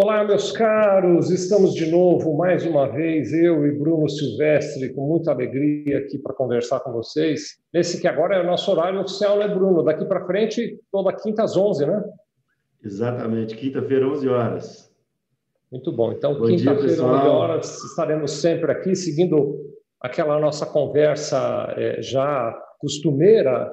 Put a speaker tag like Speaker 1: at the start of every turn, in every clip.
Speaker 1: Olá, meus caros, estamos de novo, mais uma vez, eu e Bruno Silvestre, com muita alegria aqui para conversar com vocês. Esse que agora é o nosso horário oficial, né, Bruno? Daqui para frente, toda quinta às 11, né?
Speaker 2: Exatamente, quinta-feira, 11 horas.
Speaker 1: Muito bom. Então, quinta-feira, 11 horas, estaremos sempre aqui, seguindo aquela nossa conversa é, já costumeira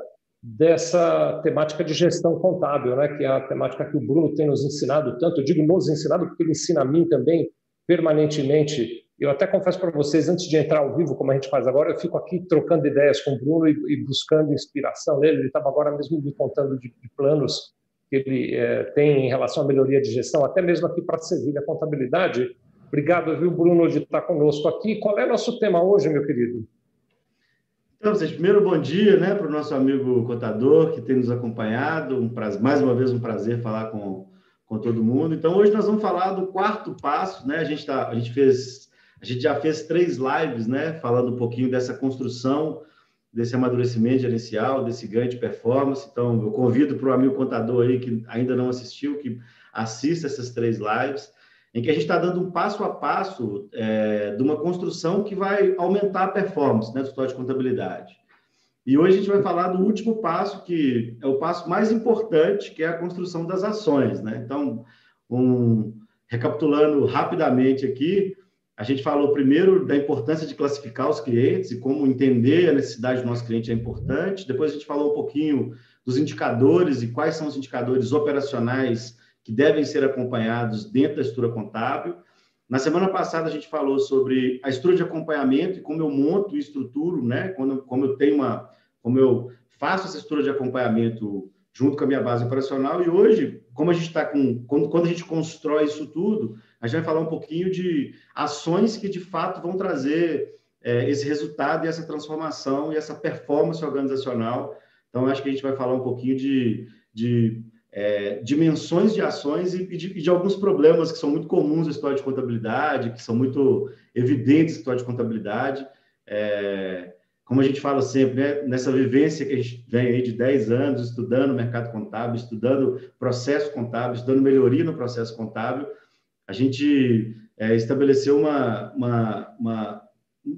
Speaker 1: dessa temática de gestão contábil, né, que é a temática que o Bruno tem nos ensinado tanto. Eu digo nos ensinado porque ele ensina a mim também permanentemente. Eu até confesso para vocês, antes de entrar ao vivo, como a gente faz agora, eu fico aqui trocando ideias com o Bruno e, e buscando inspiração nele. Ele estava agora mesmo me contando de, de planos que ele é, tem em relação à melhoria de gestão, até mesmo aqui para Sevilha Contabilidade. Obrigado, viu, Bruno, de estar conosco aqui. Qual é nosso tema hoje, meu querido?
Speaker 2: Então, vocês, primeiro, bom dia né, para o nosso amigo contador que tem nos acompanhado. Um prazer, mais uma vez, um prazer falar com, com todo mundo. Então, hoje nós vamos falar do quarto passo. Né? A, gente tá, a, gente fez, a gente já fez três lives né, falando um pouquinho dessa construção, desse amadurecimento gerencial, desse ganho de performance. Então, eu convido para o amigo contador aí que ainda não assistiu, que assista essas três lives em que a gente está dando um passo a passo é, de uma construção que vai aumentar a performance né, do escritório de contabilidade. E hoje a gente vai falar do último passo, que é o passo mais importante, que é a construção das ações. Né? Então, um, recapitulando rapidamente aqui, a gente falou primeiro da importância de classificar os clientes e como entender a necessidade do nosso cliente é importante. Depois a gente falou um pouquinho dos indicadores e quais são os indicadores operacionais que devem ser acompanhados dentro da estrutura contábil. Na semana passada a gente falou sobre a estrutura de acompanhamento e como eu monto e estruturo, né? Quando, como eu tenho uma, como eu faço essa estrutura de acompanhamento junto com a minha base operacional. E hoje, como a gente está com, quando, quando a gente constrói isso tudo, a gente vai falar um pouquinho de ações que de fato vão trazer é, esse resultado e essa transformação e essa performance organizacional. Então, acho que a gente vai falar um pouquinho de, de é, dimensões de ações e, de, e, de, alguns problemas que são muito comuns na história de contabilidade, que são muito evidentes na história de contabilidade. É, como a gente fala sempre, né, nessa vivência que a gente vem aí de 10 anos estudando mercado contábil, estudando processo contábil, estudando melhoria no processo contábil, a gente é, estabeleceu uma, uma, uma,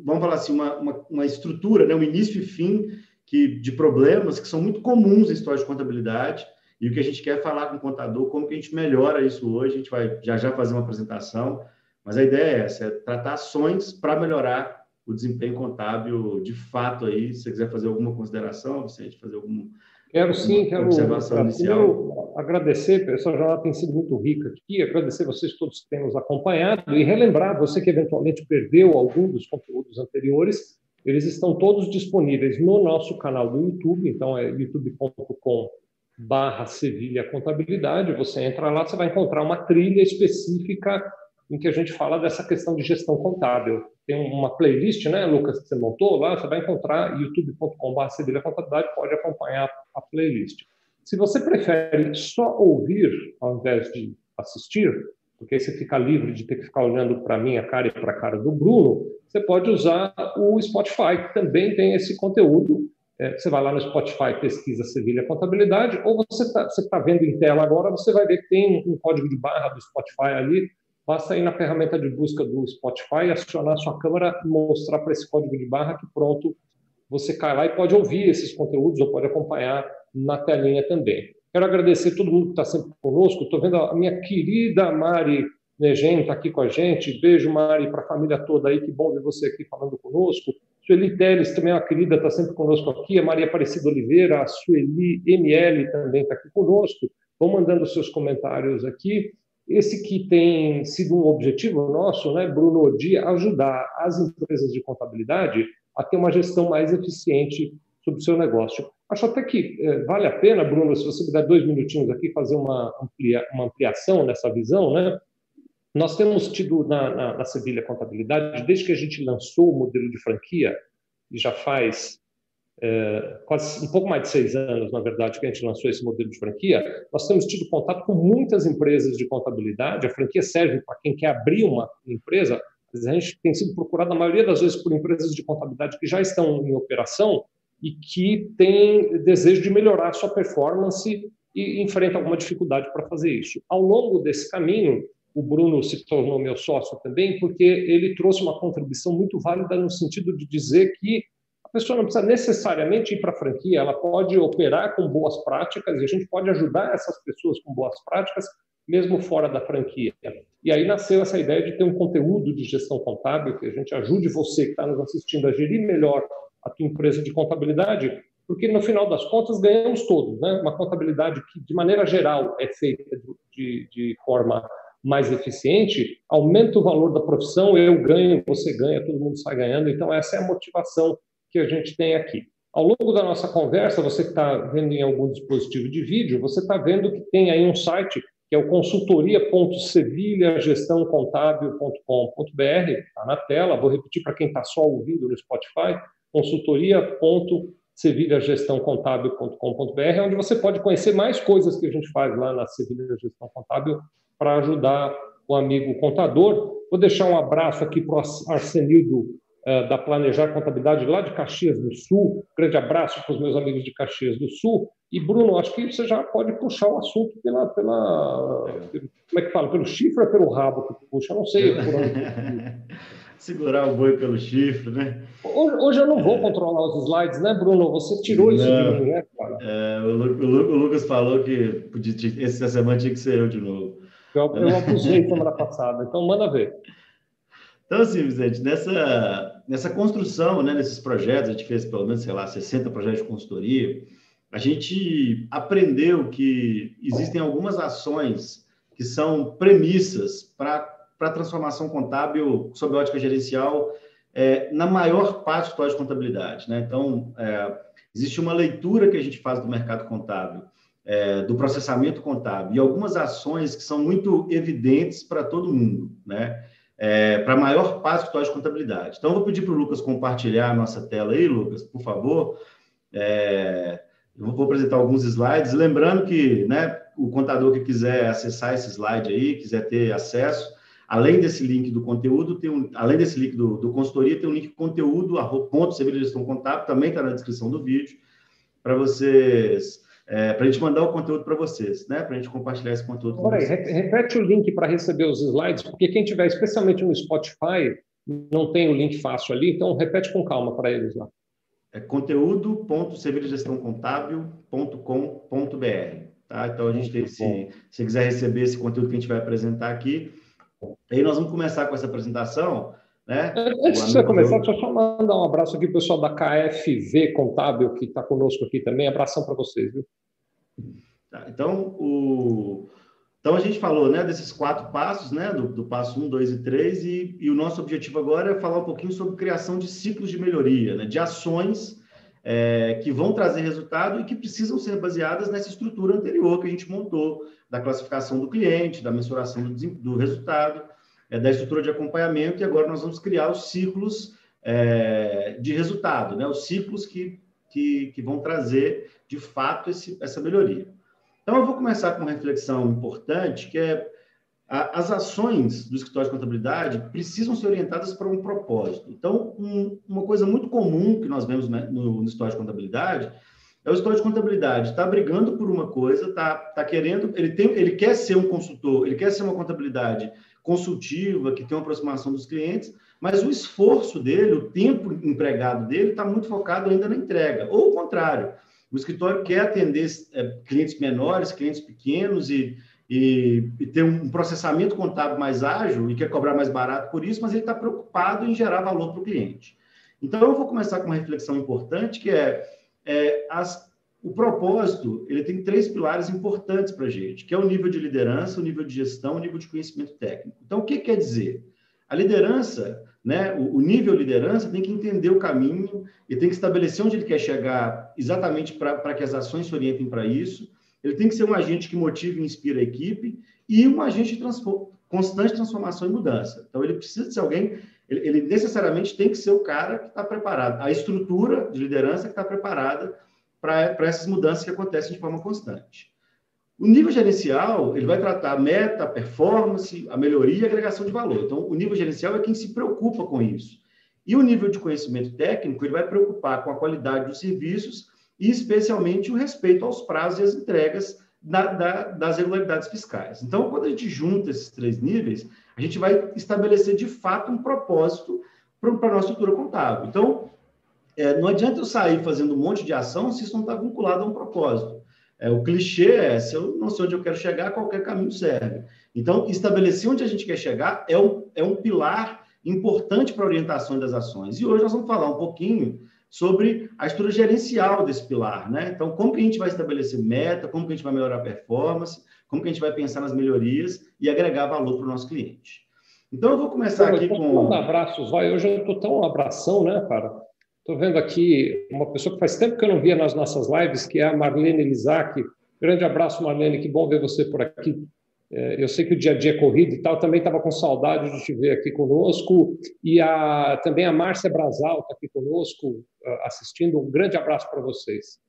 Speaker 2: vamos falar assim, uma, uma, uma estrutura, né, um início e fim que, de problemas que são muito comuns na história de contabilidade, e o que a gente quer é falar com o contador, como que a gente melhora isso hoje, a gente vai já já fazer uma apresentação, mas a ideia é essa, é tratar ações para melhorar o desempenho contábil de fato aí. Se você quiser fazer alguma consideração, Vicente, fazer algum
Speaker 1: Quero sim, quero observação inicial. agradecer, essa jornada tem sido muito rica aqui, agradecer vocês todos que têm nos acompanhado e relembrar você que eventualmente perdeu algum dos conteúdos anteriores, eles estão todos disponíveis no nosso canal do YouTube, então é youtube.com barra Sevilha Contabilidade, você entra lá, você vai encontrar uma trilha específica em que a gente fala dessa questão de gestão contábil. Tem uma playlist, né, Lucas, que você montou lá, você vai encontrar youtube.com.br Sevilha Contabilidade, pode acompanhar a playlist. Se você prefere só ouvir ao invés de assistir, porque aí você fica livre de ter que ficar olhando para a minha cara e para a cara do Bruno, você pode usar o Spotify, que também tem esse conteúdo é, você vai lá no Spotify, pesquisa Sevilha Contabilidade, ou você está tá vendo em tela agora, você vai ver que tem um código de barra do Spotify ali. Basta ir na ferramenta de busca do Spotify, acionar a sua câmera, mostrar para esse código de barra que pronto, você cai lá e pode ouvir esses conteúdos ou pode acompanhar na telinha também. Quero agradecer todo mundo que está sempre conosco. Estou vendo a minha querida Mari Negen está aqui com a gente. Beijo, Mari, para a família toda aí. Que bom ver você aqui falando conosco. Sueli Teles, também é uma querida, está sempre conosco aqui. A Maria Aparecida Oliveira, a Sueli ML também está aqui conosco. Vão mandando seus comentários aqui. Esse que tem sido um objetivo nosso, né, Bruno, de ajudar as empresas de contabilidade a ter uma gestão mais eficiente sobre o seu negócio. Acho até que eh, vale a pena, Bruno, se você me der dois minutinhos aqui, fazer uma, amplia, uma ampliação nessa visão, né? Nós temos tido na, na, na Sevilha Contabilidade, desde que a gente lançou o modelo de franquia, e já faz é, quase um pouco mais de seis anos, na verdade, que a gente lançou esse modelo de franquia, nós temos tido contato com muitas empresas de contabilidade. A franquia serve para quem quer abrir uma empresa. A gente tem sido procurado, na maioria das vezes, por empresas de contabilidade que já estão em operação e que têm desejo de melhorar a sua performance e enfrentam alguma dificuldade para fazer isso. Ao longo desse caminho, o Bruno se tornou meu sócio também, porque ele trouxe uma contribuição muito válida no sentido de dizer que a pessoa não precisa necessariamente ir para a franquia, ela pode operar com boas práticas e a gente pode ajudar essas pessoas com boas práticas, mesmo fora da franquia. E aí nasceu essa ideia de ter um conteúdo de gestão contábil que a gente ajude você que está nos assistindo a gerir melhor a tua empresa de contabilidade, porque no final das contas ganhamos todos, né? Uma contabilidade que de maneira geral é feita de, de forma mais eficiente, aumenta o valor da profissão, eu ganho, você ganha, todo mundo sai ganhando. Então essa é a motivação que a gente tem aqui. Ao longo da nossa conversa, você que está vendo em algum dispositivo de vídeo, você está vendo que tem aí um site que é o consultoria.sevilhagestãocontábil.com.br, está na tela, vou repetir para quem está só ouvindo no Spotify, consultoria.sevilhagestãocontábil.com.br, onde você pode conhecer mais coisas que a gente faz lá na Sevilha Gestão Contábil para ajudar o amigo contador. Vou deixar um abraço aqui para o Arsenildo eh, da Planejar Contabilidade lá de Caxias do Sul. Grande abraço para os meus amigos de Caxias do Sul. E, Bruno, acho que você já pode puxar o assunto pela. pela como é que fala? Pelo chifre ou pelo rabo que puxa? Eu não sei por onde.
Speaker 2: Segurar o boi pelo chifre, né?
Speaker 1: Hoje, hoje eu não vou é. controlar os slides, né, Bruno? Você tirou isso não, de mim, né, cara?
Speaker 2: É, o, Lucas falou que essa semana tinha que ser eu de novo.
Speaker 1: Eu, eu abusei semana passada, então manda ver.
Speaker 2: Então, assim, Vicente, nessa, nessa construção, né, nesses projetos, a gente fez pelo menos, sei lá, 60 projetos de consultoria, a gente aprendeu que existem algumas ações que são premissas para a transformação contábil sob ótica gerencial é, na maior parte do de contabilidade. Né? Então, é, existe uma leitura que a gente faz do mercado contábil, é, do processamento contábil, e algumas ações que são muito evidentes para todo mundo. Né? é, para a maior parte do escritório de contabilidade. Então, eu vou pedir para o Lucas compartilhar a nossa tela aí, Lucas, por favor. É, eu vou apresentar alguns slides, lembrando que né, o contador que quiser acessar esse slide aí, quiser ter acesso, além desse link do conteúdo, tem um, além desse link do, do consultoria, tem um link conteúdo, ponto, gestão contábil, também está na descrição do vídeo, para vocês é, para a gente mandar o conteúdo para vocês, né? Para a gente compartilhar esse conteúdo.
Speaker 1: Agora aí, repete o link para receber os slides, porque quem tiver, especialmente no Spotify, não tem o link fácil ali, então repete com calma para eles lá.
Speaker 2: É conteúdo.servidogestãocontábil.com.br. Tá? Então a gente tem esse, se quiser receber esse conteúdo que a gente vai apresentar aqui, aí nós vamos começar com essa apresentação. Né?
Speaker 1: Antes de você começar, deixa eu só mandar um abraço aqui para o pessoal da KFV Contábil, que está conosco aqui também. Abração para vocês, viu?
Speaker 2: Tá, então, o... então, a gente falou né, desses quatro passos, né, do, do passo 1, um, 2 e 3, e, e, o nosso objetivo agora é falar um pouquinho sobre criação de ciclos de melhoria, né, de ações é, que vão trazer resultado e que precisam ser baseadas nessa estrutura anterior que a gente montou, da classificação do cliente, da mensuração do, do resultado, é, da estrutura de acompanhamento, e agora nós vamos criar os ciclos é, de resultado, né? os ciclos que, que, que vão trazer, de fato, esse, essa melhoria. Então, eu vou começar com uma reflexão importante, que é a, as ações do escritório de contabilidade precisam ser orientadas para um propósito. Então, um, uma coisa muito comum que nós vemos no, no escritório de contabilidade é o escritório de contabilidade está brigando por uma coisa, está tá querendo, ele, tem, ele quer ser um consultor, ele quer ser uma contabilidade consultiva, que tem uma aproximação dos clientes, mas o esforço dele, o tempo empregado dele, está muito focado ainda na entrega. Ou o contrário, o escritório quer atender é, clientes menores, clientes pequenos e, e, e ter um processamento contábil mais ágil e quer cobrar mais barato por isso, mas ele está preocupado em gerar valor para o cliente. Então, eu vou começar com uma reflexão importante, que é, é as o propósito, ele tem três pilares importantes para a gente, que é o nível de liderança, o nível de gestão, o nível de conhecimento técnico. Então, o que quer dizer? A liderança, né, o, nível liderança tem que entender o caminho e tem que estabelecer onde ele quer chegar exatamente para que as ações se orientem para isso. Ele tem que ser um agente que motive e inspira a equipe e um agente de transform, constante transformação e mudança. Então, ele precisa ser alguém, ele, ele necessariamente tem que ser o cara que está preparado, a estrutura de liderança que está preparada para essas mudanças que acontecem de forma constante. O nível gerencial, ele vai tratar a meta, a performance, a melhoria e a agregação de valor. Então, o nível gerencial é quem se preocupa com isso. E o nível de conhecimento técnico, ele vai preocupar com a qualidade dos serviços e, especialmente, o respeito aos prazos e às entregas da, da, das regularidades fiscais. Então, quando a gente junta esses três níveis, a gente vai estabelecer de fato um propósito para a nossa estrutura contábil. Então, é, não adianta eu sair fazendo um monte de ação se isso não está vinculado a um propósito. É, o clichê é: se eu não sei onde eu quero chegar, qualquer caminho serve. Então, estabelecer onde a gente quer chegar é um, é um pilar importante para a orientação das ações. E hoje nós vamos falar um pouquinho sobre a estrutura gerencial desse pilar, né? Então, como que a gente vai estabelecer meta, como que a gente vai melhorar a performance, como que a gente vai pensar nas melhorias e agregar valor para o nosso cliente. Então, eu vou começar aqui com...
Speaker 1: Um abraços, vai. Hoje eu estou tão um abração, né, cara? Estou vendo aqui uma pessoa que faz tempo que eu não via nas nossas lives, que é a Marlene Lizac. Grande abraço, Marlene, que bom ver você por aqui. É, eu sei que o dia a dia é corrido e tal, também estava com saudade de te ver aqui conosco. E a, também a Márcia Brasal está aqui conosco, assistindo. Um grande abraço para vocês.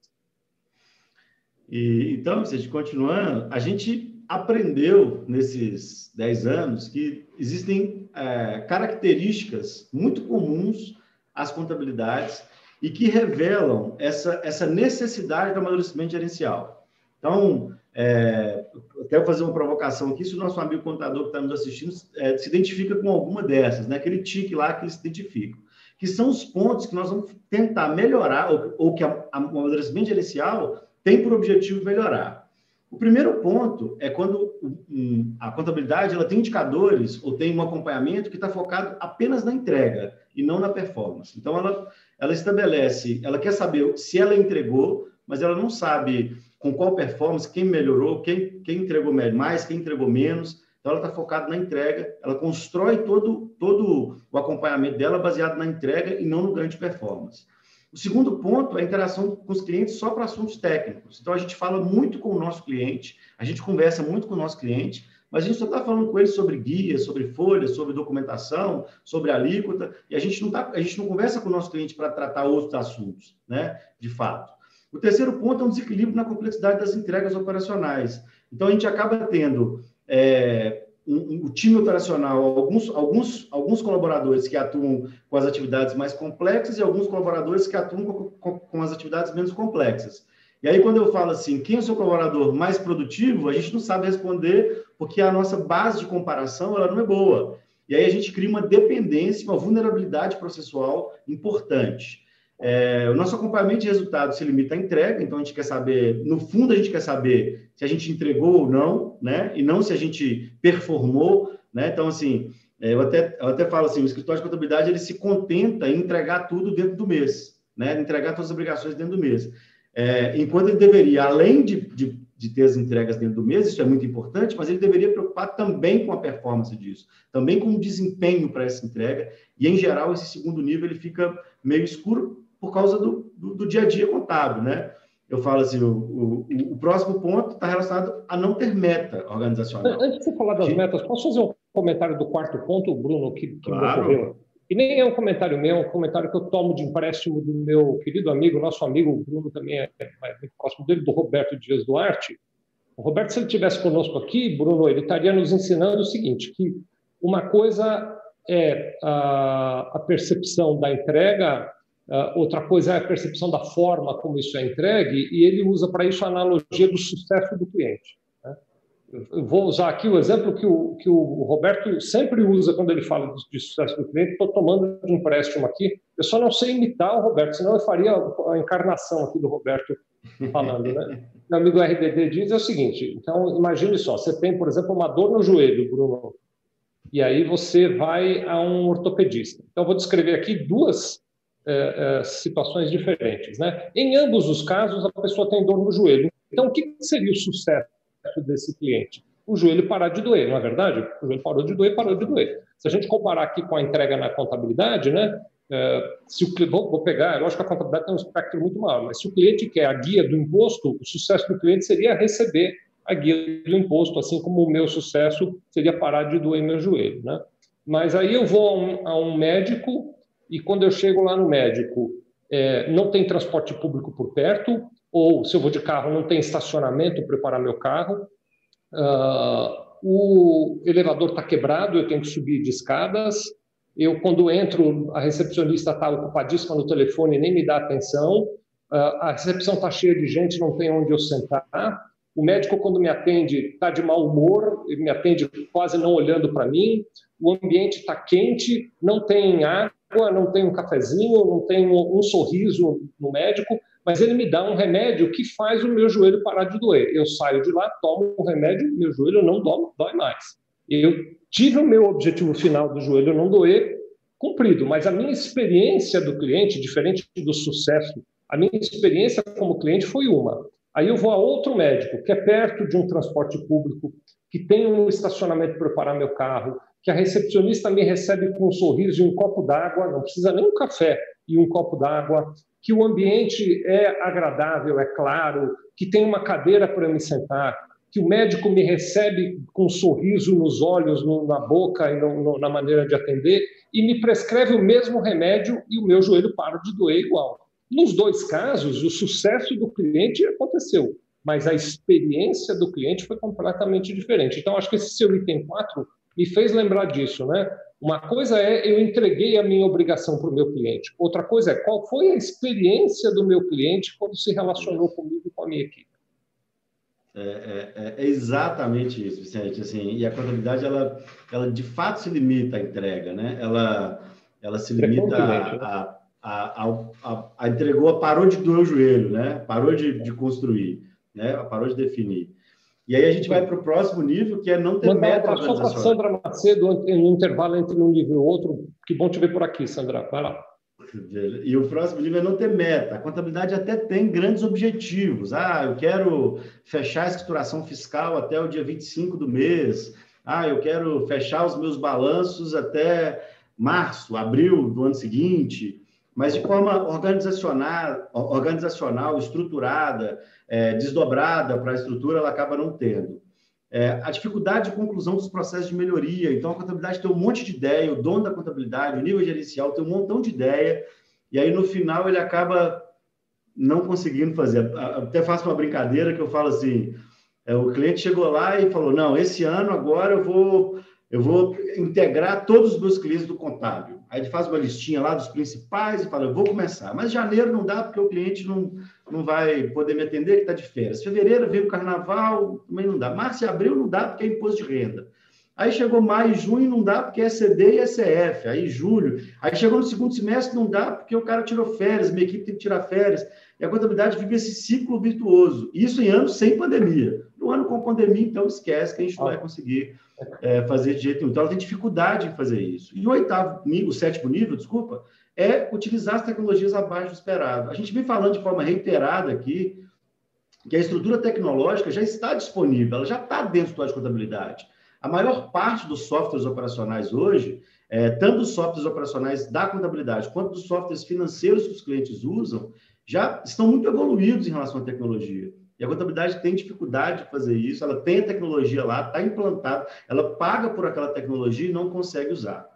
Speaker 2: E, então, gente continuando, a gente aprendeu nesses 10 anos que existem é, características muito comuns às contabilidades e que revelam essa, essa necessidade do amadurecimento gerencial. Então, é, quero fazer uma provocação aqui, se o nosso amigo contador que está nos assistindo é, se identifica com alguma dessas, né? aquele tique lá que ele se identifica, que são os pontos que nós vamos tentar melhorar, ou, ou que o amadurecimento gerencial tem por objetivo melhorar. O primeiro ponto é quando um, a contabilidade ela tem indicadores ou tem um acompanhamento que está focado apenas na entrega e não na performance. Então, ela, ela estabelece, ela quer saber se ela entregou, mas ela não sabe com qual performance, quem melhorou, quem, quem entregou mais, quem entregou menos. Então, ela está focada na entrega, ela constrói todo, todo o acompanhamento dela baseado na entrega e não no ganho de performance. O segundo ponto é a interação com os clientes só para assuntos técnicos. Então, a gente fala muito com o nosso cliente, a gente conversa muito com o nosso cliente, mas a gente só está falando com ele sobre guia, sobre folha, sobre documentação, sobre alíquota, e a gente não, tá, a gente não conversa com o nosso cliente para tratar outros assuntos, né, de fato. O terceiro ponto é um desequilíbrio na complexidade das entregas operacionais. Então, a gente acaba tendo é, um, um, o time operacional, alguns, alguns, alguns colaboradores que atuam com as atividades mais complexas e alguns colaboradores que atuam com, com, com as atividades menos complexas. E aí, quando eu falo assim, quem é o seu colaborador mais produtivo, a gente não sabe responder, porque a nossa base de comparação ela não é boa. E aí a gente cria uma dependência, uma vulnerabilidade processual importante. É, o nosso acompanhamento de resultados se limita à entrega, então a gente quer saber, no fundo a gente quer saber se a gente entregou ou não, né? E não se a gente performou, né? Então, assim, é, eu até, eu até falo assim, o escritório de contabilidade, ele se contenta em entregar tudo dentro do mês, né? Entregar todas as obrigações dentro do mês. É, enquanto ele deveria, além de, de, de, ter as entregas dentro do mês, isso é muito importante, mas ele deveria preocupar também com a performance disso, também com o desempenho para essa entrega, e em geral esse segundo nível ele fica meio escuro por causa do, do, do dia a dia contábil, né? Eu falo assim, o, o, o próximo ponto está relacionado a não ter meta organizacional.
Speaker 1: Antes de você falar das metas, posso fazer um comentário do quarto ponto, Bruno, que, que claro. me ocorreu? E nem é um comentário meu, é um comentário que eu tomo de empréstimo do meu querido amigo, nosso amigo o Bruno também é, é muito próximo dele, do Roberto Dias Duarte. O Roberto, se ele estivesse conosco aqui, Bruno, ele estaria nos ensinando o seguinte, que uma coisa é a, a percepção da entrega outra coisa é a percepção da forma como isso é entregue, e ele usa para isso a analogia do sucesso do cliente. Eu vou usar aqui o exemplo que o, que o Roberto sempre usa quando ele fala de, de sucesso do cliente. Estou tomando de empréstimo aqui. Eu só não sei imitar o Roberto, senão eu faria a encarnação aqui do Roberto falando. Né? Meu amigo RDD diz é o seguinte: então, imagine só, você tem, por exemplo, uma dor no joelho, Bruno, e aí você vai a um ortopedista. Então, vou descrever aqui duas é, é, situações diferentes. Né? Em ambos os casos, a pessoa tem dor no joelho. Então, o que seria o sucesso desse cliente? O joelho parar de doer, não é verdade? O joelho parou de doer, parou de doer. Se a gente comparar aqui com a entrega na contabilidade, né? É, se o, vou, vou pegar, lógico que a contabilidade tem um espectro muito maior, mas se o cliente quer a guia do imposto, o sucesso do cliente seria receber a guia do imposto, assim como o meu sucesso seria parar de doer meu joelho. Né? Mas aí eu vou a um, a um médico e quando eu chego lá no médico, é, não tem transporte público por perto, ou se eu vou de carro, não tem estacionamento para preparar meu carro, uh, o elevador está quebrado, eu tenho que subir de escadas, eu, quando entro, a recepcionista está ocupadíssima no telefone, nem me dá atenção, uh, a recepção está cheia de gente, não tem onde eu sentar, o médico, quando me atende, está de mau humor, ele me atende quase não olhando para mim, o ambiente está quente, não tem água, não tem um cafezinho, não tem um sorriso no médico, mas ele me dá um remédio que faz o meu joelho parar de doer. Eu saio de lá, tomo o remédio, meu joelho não dói, dói mais. Eu tive o meu objetivo final do joelho não doer cumprido, mas a minha experiência do cliente, diferente do sucesso, a minha experiência como cliente foi uma. Aí eu vou a outro médico, que é perto de um transporte público, que tem um estacionamento para preparar meu carro, que a recepcionista me recebe com um sorriso e um copo d'água, não precisa nem um café, e um copo d'água, que o ambiente é agradável, é claro, que tem uma cadeira para me sentar, que o médico me recebe com um sorriso nos olhos, no, na boca e no, no, na maneira de atender, e me prescreve o mesmo remédio e o meu joelho para de doer igual. Nos dois casos, o sucesso do cliente aconteceu, mas a experiência do cliente foi completamente diferente. Então, acho que esse seu item 4 me fez lembrar disso, né? Uma coisa é eu entreguei a minha obrigação para o meu cliente. Outra coisa é qual foi a experiência do meu cliente quando se relacionou comigo e com a minha equipe.
Speaker 2: É, é, é, é, exatamente isso, Vicente. Assim, e a contabilidade, ela, ela de fato se limita à entrega, né? Ela, ela se limita a, né? a a, a, a, entregou, parou de doer o joelho, né? Parou de, de construir, né? Parou de definir. E aí a gente vai para o próximo nível, que é não ter meta
Speaker 1: Só para Sandra Macedo, no intervalo entre um nível e outro. Que bom te ver por aqui, Sandra. Vai lá.
Speaker 2: E o próximo nível é não ter meta. A contabilidade até tem grandes objetivos. Ah, eu quero fechar a escrituração fiscal até o dia 25 do mês. Ah, eu quero fechar os meus balanços até março, abril do ano seguinte mas de forma organizacional, organizacional estruturada, é, desdobrada para a estrutura, ela acaba não tendo. É, a dificuldade de conclusão dos processos de melhoria. Então, a contabilidade tem um monte de ideia, o dono da contabilidade, o nível gerencial tem um montão de ideia, e aí no final ele acaba não conseguindo fazer. Até faço uma brincadeira que eu falo assim: é, o cliente chegou lá e falou: não, esse ano agora eu vou eu vou integrar todos os meus clientes do contábil. Aí ele faz uma listinha lá dos principais e fala, eu vou começar. Mas janeiro não dá porque o cliente não, não vai poder me atender, que está de férias. Fevereiro veio o carnaval, também não dá. Março e abril não dá porque é imposto de renda. Aí chegou maio e junho, não dá porque é CD e SF. Aí julho. Aí chegou no segundo semestre, não dá porque o cara tirou férias, minha equipe tem que tirar férias. E a contabilidade vive esse ciclo virtuoso. Isso em anos sem pandemia. No ano com pandemia, então, esquece que a gente não vai conseguir é, fazer de jeito nenhum. Então, ela tem dificuldade em fazer isso. E o oitavo, o sétimo nível, desculpa, é utilizar as tecnologias abaixo do esperado. A gente vem falando de forma reiterada aqui que a estrutura tecnológica já está disponível, ela já está dentro do de contabilidade. A maior parte dos softwares operacionais hoje, é, tanto os softwares operacionais da contabilidade quanto dos softwares financeiros que os clientes usam, já estão muito evoluídos em relação à tecnologia. E a contabilidade tem dificuldade de fazer isso, ela tem a tecnologia lá, está implantada, ela paga por aquela tecnologia e não consegue usar.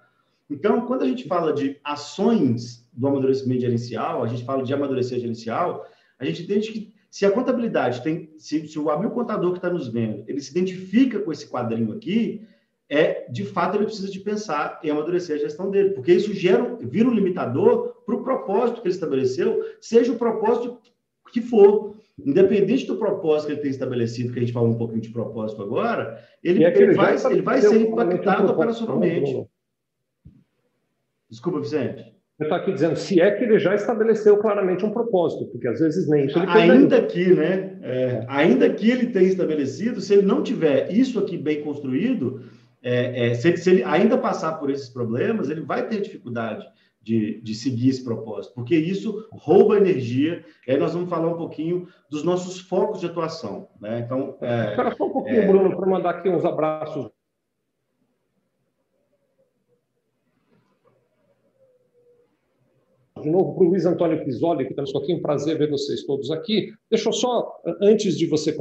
Speaker 2: Então, quando a gente fala de ações do amadurecimento gerencial, a gente fala de amadurecer gerencial, a gente entende que se a contabilidade tem, se, se o amigo contador que está nos vendo, ele se identifica com esse quadrinho aqui, é de fato ele precisa de pensar em amadurecer a gestão dele, porque isso gera, vira um limitador para o propósito que ele estabeleceu, seja o propósito que for independente do propósito que ele tem estabelecido, que a gente fala um pouquinho de propósito agora, ele, é ele, vai, ele vai ser impactado operacionalmente. Desculpa, Vicente.
Speaker 1: Eu estou aqui dizendo, se é que ele já estabeleceu claramente um propósito, porque às vezes nem isso ele
Speaker 2: Ainda que, né? É, ainda que ele tenha estabelecido, se ele não tiver isso aqui bem construído, é, é, se, se, ele ainda passar por esses problemas, ele vai ter dificuldade de, de seguir esse propósito, porque isso rouba energia. E aí nós vamos falar um pouquinho dos nossos focos de atuação. Né? Então,
Speaker 1: é, Espera só um pouquinho, é... Bruno, para mandar aqui uns abraços de novo para o Luiz Antônio Pisoli, que estamos aqui, um prazer ver vocês todos aqui. Deixa eu só, antes de você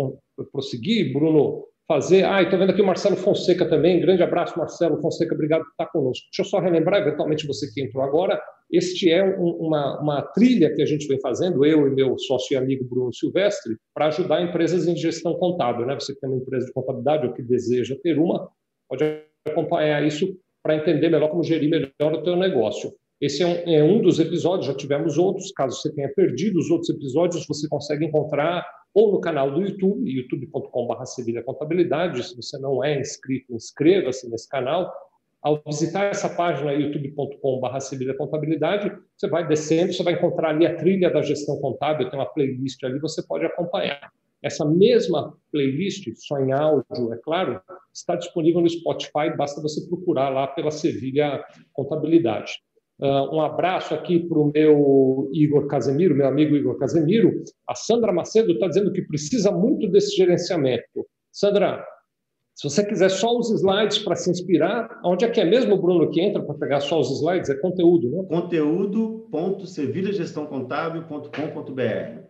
Speaker 1: prosseguir, Bruno, fazer. Ah, estou vendo aqui o Marcelo Fonseca também. Grande abraço, Marcelo Fonseca, obrigado por estar conosco. Deixa eu só relembrar, eventualmente você que entrou agora, este é um, uma, uma trilha que a gente vem fazendo, eu e meu sócio e amigo Bruno Silvestre, para ajudar empresas em gestão contábil. Né? Você que tem uma empresa de contabilidade ou que deseja ter uma, pode acompanhar isso para entender melhor como gerir melhor o teu negócio. Esse é um, é um, dos episódios, já tivemos outros, caso você tenha perdido os outros episódios, você consegue encontrar ou no canal do YouTube, youtube.com.br Sevilha Contabilidade. Se você não é inscrito, inscreva-se nesse canal. Ao visitar essa página, youtube.com.br Sevilha Contabilidade, você vai descendo, você vai encontrar ali a trilha da gestão contábil, tem uma playlist ali, você pode acompanhar. Essa mesma playlist, só em áudio, é claro, está disponível no Spotify, basta você procurar lá pela Sevilha Contabilidade. Uh, um abraço aqui para o meu Igor Casemiro, meu amigo Igor Casemiro. A Sandra Macedo está dizendo que precisa muito desse gerenciamento. Sandra, se você quiser só os slides para se inspirar, onde é que é mesmo, Bruno, que entra para pegar só os slides? É conteúdo, né?
Speaker 2: Conteúdo.sevilhagestãocontábil.com.br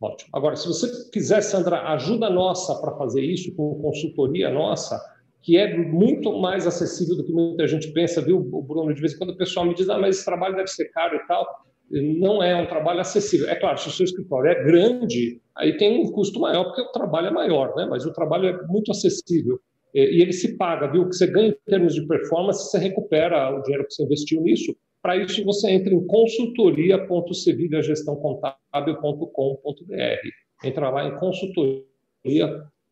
Speaker 1: Ótimo. Agora, se você quiser, Sandra, ajuda nossa para fazer isso, com consultoria nossa, que é muito mais acessível do que muita gente pensa, viu, Bruno? De vez em quando o pessoal me diz, ah, mas esse trabalho deve ser caro e tal. Não é um trabalho acessível. É claro, se o seu escritório é grande, aí tem um custo maior, porque o trabalho é maior, né? mas o trabalho é muito acessível. E ele se paga, viu? O que você ganha em termos de performance, você recupera o dinheiro que você investiu nisso para isso, você entra em consultoria.sevilhagestãocontábil.com.br. Entra lá em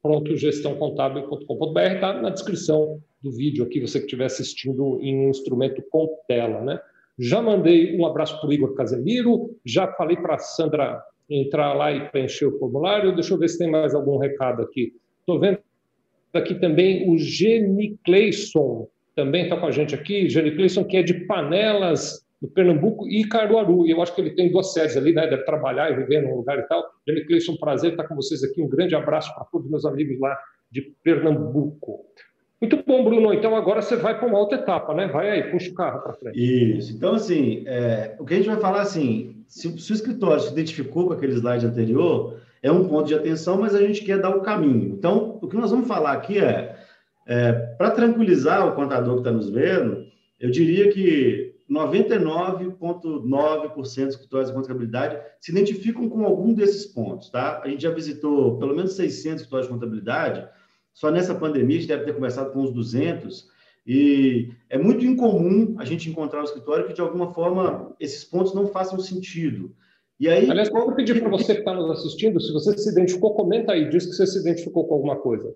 Speaker 1: consultoria.gestãocontábil.com.br, está na descrição do vídeo aqui, você que estiver assistindo em um instrumento com tela. Né? Já mandei um abraço para o Igor Casemiro, já falei para a Sandra entrar lá e preencher o formulário. Deixa eu ver se tem mais algum recado aqui. Estou vendo aqui também o Geni Cleison também está com a gente aqui, Jane Cleison, que é de Panelas, do Pernambuco e Caruaru. E eu acho que ele tem duas sedes ali, né? Deve trabalhar e viver num lugar e tal. Jane Cleison, um prazer estar com vocês aqui. Um grande abraço para todos os meus amigos lá de Pernambuco. Muito bom, Bruno. Então agora você vai para uma outra etapa, né? Vai aí, puxa o carro para frente.
Speaker 2: Isso. Então, assim, é, o que a gente vai falar assim, se, o escritório se identificou com aquele slide anterior, é um ponto de atenção, mas a gente quer dar o caminho. Então, o que nós vamos falar aqui é é, Para tranquilizar o contador que está nos vendo, eu diria que 99,9% dos escritórios de contabilidade se identificam com algum desses pontos, tá? A gente já visitou pelo menos 600 escritórios de contabilidade, só nessa pandemia a gente deve ter começado com uns 200, e é muito incomum a gente encontrar um escritório que, de alguma forma, esses pontos não façam sentido.
Speaker 1: E aí, Aliás, qual... eu pedir para você que está nos assistindo, se você se identificou, comenta aí, diz que você se identificou com alguma coisa.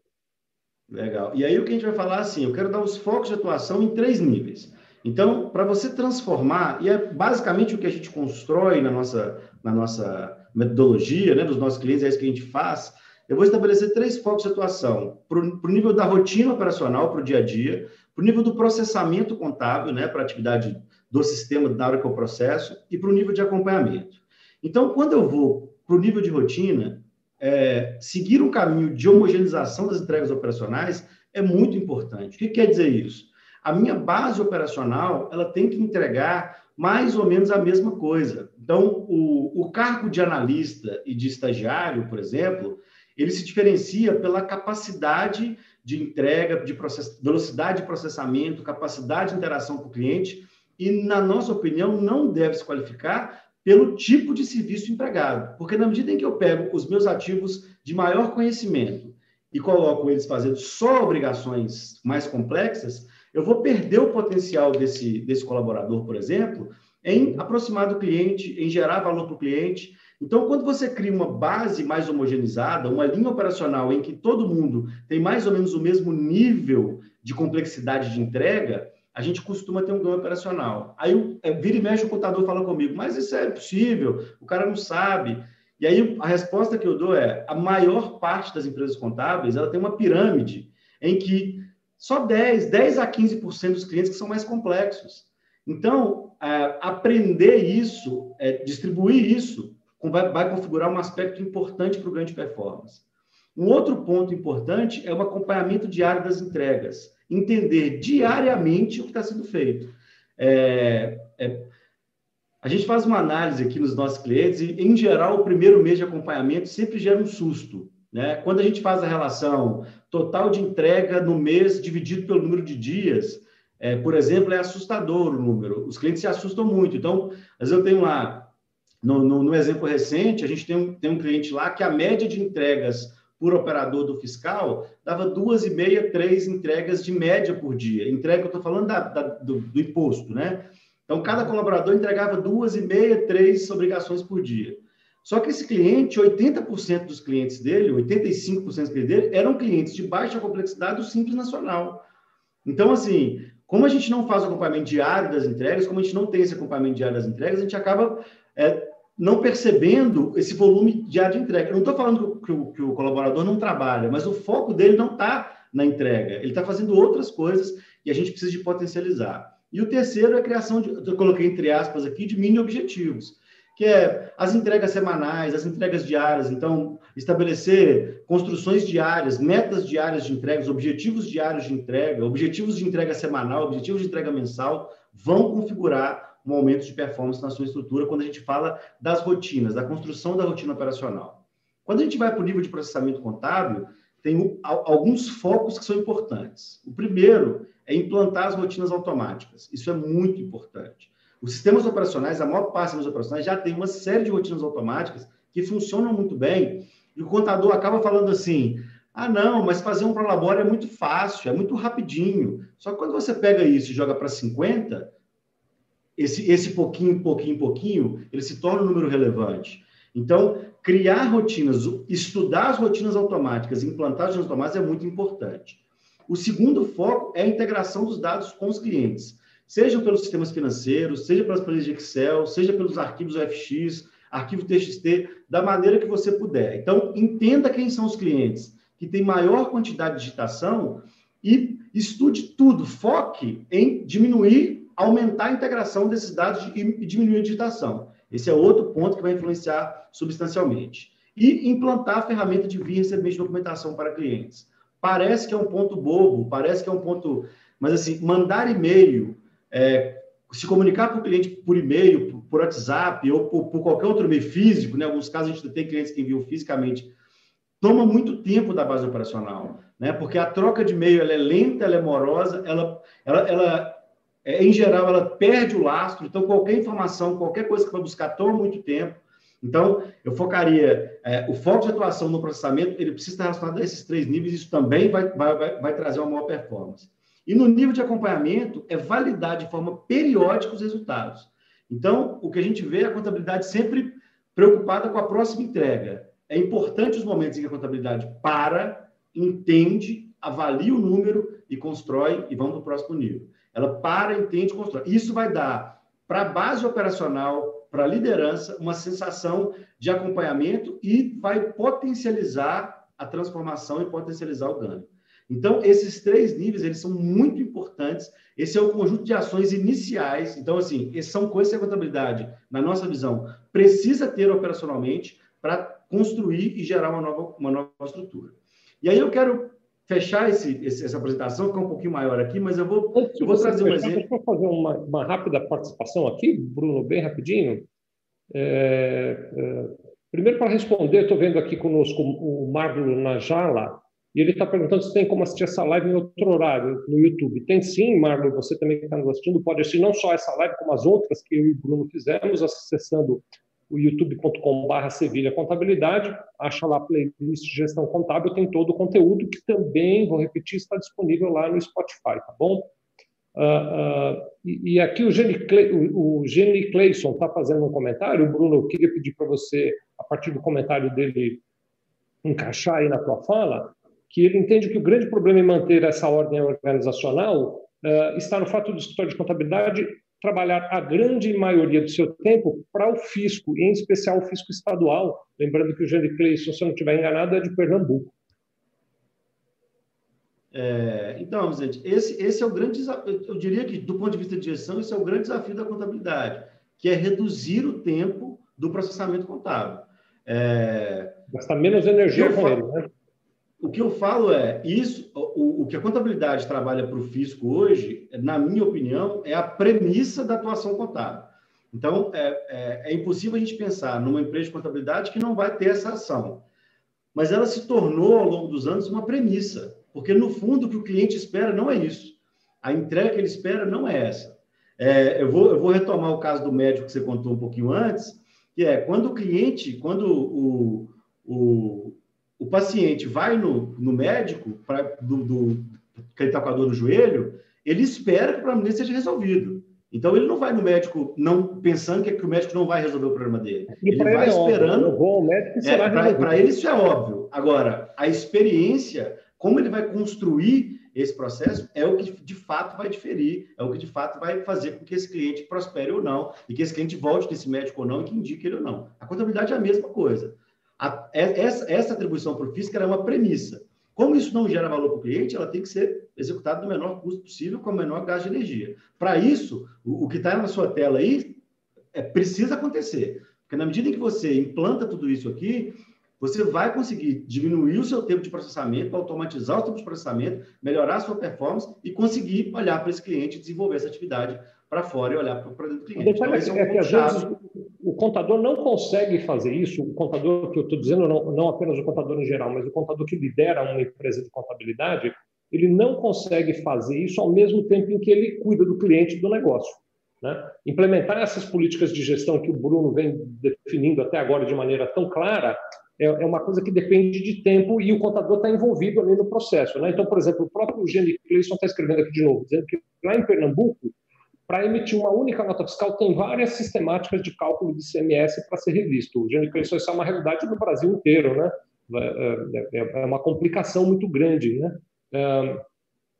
Speaker 2: Legal. E aí o que a gente vai falar assim, eu quero dar os focos de atuação em três níveis. Então, para você transformar, e é basicamente o que a gente constrói na nossa, na nossa metodologia, né, dos nossos clientes, é isso que a gente faz, eu vou estabelecer três focos de atuação. Para o nível da rotina operacional, para o dia a dia, para o nível do processamento contábil, né, para a atividade do sistema na hora que eu processo, e para o nível de acompanhamento. Então, quando eu vou para o nível de rotina, é, seguir um caminho de homogeneização das entregas operacionais é muito importante. O que quer dizer isso? A minha base operacional ela tem que entregar mais ou menos a mesma coisa. Então, o, o cargo de analista e de estagiário, por exemplo, ele se diferencia pela capacidade de entrega, de process... velocidade de processamento, capacidade de interação com o cliente, e, na nossa opinião, não deve se qualificar pelo tipo de serviço empregado. Porque na medida em que eu pego os meus ativos de maior conhecimento e coloco eles fazendo só obrigações mais complexas, eu vou perder o potencial desse, desse colaborador, por exemplo, em aproximar do cliente, em gerar valor para o cliente. Então, quando você cria uma base mais homogeneizada, uma linha operacional em que todo mundo tem mais ou menos o mesmo nível de complexidade de entrega, a gente costuma ter um ganho operacional. Aí é, vira e mexe o contador fala comigo, mas isso é possível, o cara não sabe. E aí a resposta que eu dou é: a maior parte das empresas contábeis ela tem uma pirâmide em que só 10, 10 a 15% dos clientes que são mais complexos. Então, é, aprender isso, é, distribuir isso, vai, configurar um aspecto importante para o ganho de performance. Um outro ponto importante é o acompanhamento diário das entregas entender diariamente o que está sendo feito. É, é, a gente faz uma análise aqui nos nossos clientes e, em geral, o primeiro mês de acompanhamento sempre gera um susto. Né? Quando a gente faz a relação total de entrega no mês dividido pelo número de dias, é, por exemplo, é assustador o número. Os clientes se assustam muito. Então, às vezes eu tenho lá, no, no, no exemplo recente, a gente tem um, tem um cliente lá que a média de entregas por operador do fiscal, dava duas e meia, três entregas de média por dia. Entrega, eu estou falando da, da, do, do, imposto, né? Então, cada colaborador entregava duas e meia, três obrigações por dia. Só que esse cliente, 80% dos clientes dele, 85% dos clientes dele, eram clientes de baixa complexidade do Simples Nacional. Então, assim, como a gente não faz o acompanhamento diário das entregas, como a gente não tem esse acompanhamento diário das entregas, a gente acaba é, não percebendo esse volume diário de entrega. Eu não estou falando que o, que o, colaborador não trabalha, mas o foco dele não está na entrega. Ele está fazendo outras coisas e a gente precisa de potencializar. E o terceiro é a criação de, eu coloquei entre aspas aqui, de mini objetivos que é as entregas semanais, as entregas diárias. Então, estabelecer construções diárias, metas diárias de entregas, objetivos diários de entrega, objetivos de entrega semanal, objetivos de entrega mensal, vão configurar um aumento de performance na sua estrutura quando a gente fala das rotinas, da construção da rotina operacional. Quando a gente vai para o nível de processamento contábil, tem alguns focos que são importantes. O primeiro é implantar as rotinas automáticas. Isso é muito importante. Os sistemas operacionais, a maior parte dos sistemas operacionais já tem uma série de rotinas automáticas que funcionam muito bem, e o contador acaba falando assim: ah, não, mas fazer um prolabore é muito fácil, é muito rapidinho. Só que quando você pega isso e joga para 50, esse, esse pouquinho, pouquinho, pouquinho, ele se torna um número relevante. Então, criar rotinas, estudar as rotinas automáticas, implantar as rotinas automáticas é muito importante. O segundo foco é a integração dos dados com os clientes seja pelos sistemas financeiros, seja pelas planilhas de Excel, seja pelos arquivos UFX, arquivo TXT, da maneira que você puder. Então, entenda quem são os clientes que têm maior quantidade de digitação e estude tudo, foque em diminuir, aumentar a integração desses dados e diminuir a digitação. Esse é outro ponto que vai influenciar substancialmente. E implantar a ferramenta de via recebimento de documentação para clientes. Parece que é um ponto bobo, parece que é um ponto. Mas, assim, mandar e-mail é, se comunicar com o cliente por e-mail, por, WhatsApp ou por, por, qualquer outro meio físico, né? em alguns casos a gente tem clientes que enviam fisicamente, toma muito tempo da base operacional, né? porque a troca de e-mail ela é lenta, ela é morosa, ela, ela, ela é, em geral, ela perde o lastro, então qualquer informação, qualquer coisa que vai buscar toma muito tempo. Então, eu focaria, é, o foco de atuação no processamento, ele precisa estar relacionado a esses três níveis, isso também vai, vai, vai, vai trazer uma maior performance. E no nível de acompanhamento, é validar de forma periódica os resultados. Então, o que a gente vê é a contabilidade sempre preocupada com a próxima entrega. É importante os momentos em que a contabilidade para, entende, avalia o número e constrói e vamos para o próximo nível. Ela para, entende, constrói. Isso vai dar para a base operacional, para a liderança, uma sensação de acompanhamento e vai potencializar a transformação e potencializar o ganho. Então, esses três níveis, eles são muito importantes. Esse é o conjunto de ações iniciais. Então, assim, são coisas que a contabilidade, na nossa visão, precisa ter operacionalmente para construir e gerar uma nova, uma nova estrutura. E aí eu quero fechar esse, esse, essa apresentação, ficar um pouquinho maior aqui, mas eu vou, eu vou trazer um exemplo. Deixa eu
Speaker 1: fazer uma, uma, rápida participação aqui, Bruno, bem rapidinho. É, é, primeiro, para responder, estou vendo aqui conosco o Marlo Najala, e ele está perguntando se tem como assistir essa live em outro horário no YouTube. Tem sim, Marlon, você também que está nos assistindo, pode assistir não só essa live, como as outras que eu e o Bruno fizemos, acessando o youtube.com.br Sevilha Contabilidade, acha lá a playlist Gestão Contábil, tem todo o conteúdo que também, vou repetir, está disponível lá no Spotify, tá bom? Uh, uh, e, e, aqui o Jenny, Cle, o, o Jenny Clayson está fazendo um comentário, Bruno, eu queria pedir para você, a partir do comentário dele, encaixar aí na tua fala, que ele entende que o grande problema em manter essa ordem organizacional uh, está no fato do escritório de contabilidade trabalhar a grande maioria do seu tempo para o fisco, em especial o fisco estadual. Lembrando que o Jean de Cleison, se eu não estiver enganado, é de Pernambuco.
Speaker 2: É, então, gente, esse, esse é o grande desafio. Eu diria que, do ponto de vista de gestão, esse é o grande desafio da contabilidade, que é reduzir o tempo do processamento contábil. É...
Speaker 1: Gastar menos energia com ele, né?
Speaker 2: O que eu falo é, isso, o, o que a contabilidade trabalha para o fisco hoje, na minha opinião, é a premissa da atuação contábil. Então, é, é, é, impossível a gente pensar numa empresa de contabilidade que não vai ter essa ação. Mas ela se tornou, ao longo dos anos, uma premissa, porque, no fundo, o que o cliente espera não é isso. A entrega que ele espera não é essa. É, eu, vou, eu vou retomar o caso do médico que você contou um pouquinho antes, que é quando o cliente, quando o, o, o paciente vai no, no médico, pra, do, do, que ele está com a dor no joelho, ele espera que o problema dele seja resolvido. Então ele não vai no médico não pensando que, que o médico não vai resolver o problema dele.
Speaker 1: E
Speaker 2: ele vai
Speaker 1: ele
Speaker 2: esperando.
Speaker 1: É óbvio, médico
Speaker 2: é, Para ele isso é óbvio. Agora, a experiência, como ele vai construir esse processo, é o que de fato vai diferir, é o que de fato vai fazer com que esse cliente prospere ou não, e que esse cliente volte nesse médico ou não, e que indique ele ou não. A contabilidade é a mesma coisa. A, é, essa, essa atribuição para o físico é uma premissa. Como isso não gera valor para o cliente, ela tem que ser executada no menor custo possível, com o menor gasto de energia. Para isso, o, o que está na sua tela aí é, precisa acontecer. Porque na medida em que você implanta tudo isso aqui, você vai conseguir diminuir o seu tempo de processamento, automatizar o tempo de processamento, melhorar a sua performance e conseguir olhar para esse cliente e desenvolver essa atividade para fora e olhar para o produto do cliente.
Speaker 1: Então, esse é, um vezes o contador não consegue fazer isso, o contador que eu estou dizendo, não, não apenas o contador em geral, mas o contador que lidera uma empresa de contabilidade, ele não consegue fazer isso ao mesmo tempo em que ele cuida do cliente do negócio. Né? Implementar essas políticas de gestão que o Bruno vem definindo até agora de maneira tão clara é, é uma coisa que depende de tempo e o contador está envolvido ali no processo. Né? Então, por exemplo, o próprio Eugênio Cleison está escrevendo aqui de novo, dizendo que lá em Pernambuco, para emitir uma única nota fiscal, tem várias sistemáticas de cálculo de CMS para ser revisto. Cleison, isso é uma realidade no Brasil inteiro, né? É, é, é uma complicação muito grande, né?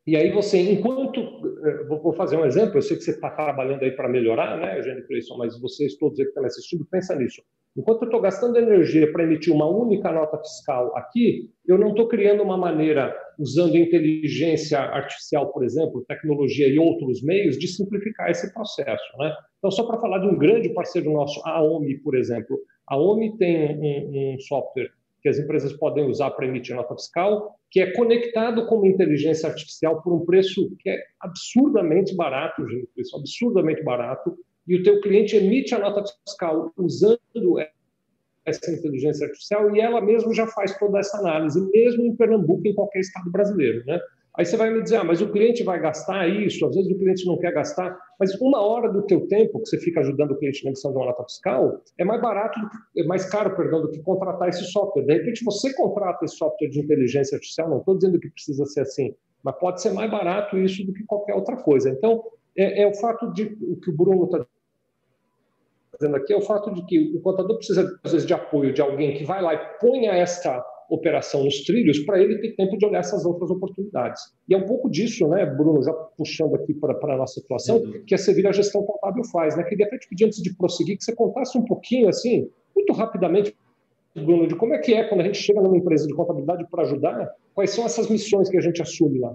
Speaker 1: E aí você, enquanto. Eh, vou fazer um exemplo, eu sei que você está trabalhando aí para melhorar, né, Eugênio Cleison, mas vocês todos aí que estão assistindo, pensa nisso. Enquanto eu estou gastando energia para emitir uma única nota fiscal aqui, eu não estou criando uma maneira, usando inteligência artificial, por exemplo, tecnologia e outros meios, de simplificar esse processo. Né? Então, só para falar de um grande parceiro nosso, a OMI, por exemplo. A OMI tem um, um software que as empresas podem usar para emitir nota fiscal, que é conectado com uma inteligência artificial por um preço que é absurdamente barato, gente, absurdamente barato, e o teu cliente emite a nota fiscal usando essa inteligência artificial e ela mesmo já faz toda essa análise, mesmo em Pernambuco, em qualquer estado brasileiro, né? Aí você vai me dizer, ah, mas o cliente vai gastar isso, às vezes o cliente não quer gastar, mas uma hora do teu tempo que você fica ajudando o cliente na emissão de uma nota fiscal é mais barato, é mais caro, perdão, do que contratar esse software. De repente você contrata esse software de inteligência artificial, não estou dizendo que precisa ser assim, mas pode ser mais barato isso do que qualquer outra coisa. Então, é, é o fato de o que o Bruno está dizendo aqui, é o fato de que o contador precisa, às vezes, de apoio de alguém que vai lá e ponha esta operação nos trilhos para ele ter tempo de olhar essas outras oportunidades. E é um pouco disso, né, Bruno, já puxando aqui para a nossa situação, que a Sevilha Gestão Contábil faz. Né? Queria até te pedir, antes de prosseguir, que você contasse um pouquinho, assim, muito rapidamente, Bruno, de como é que é quando a gente chega numa empresa de contabilidade para ajudar, quais são essas missões que a gente assume lá?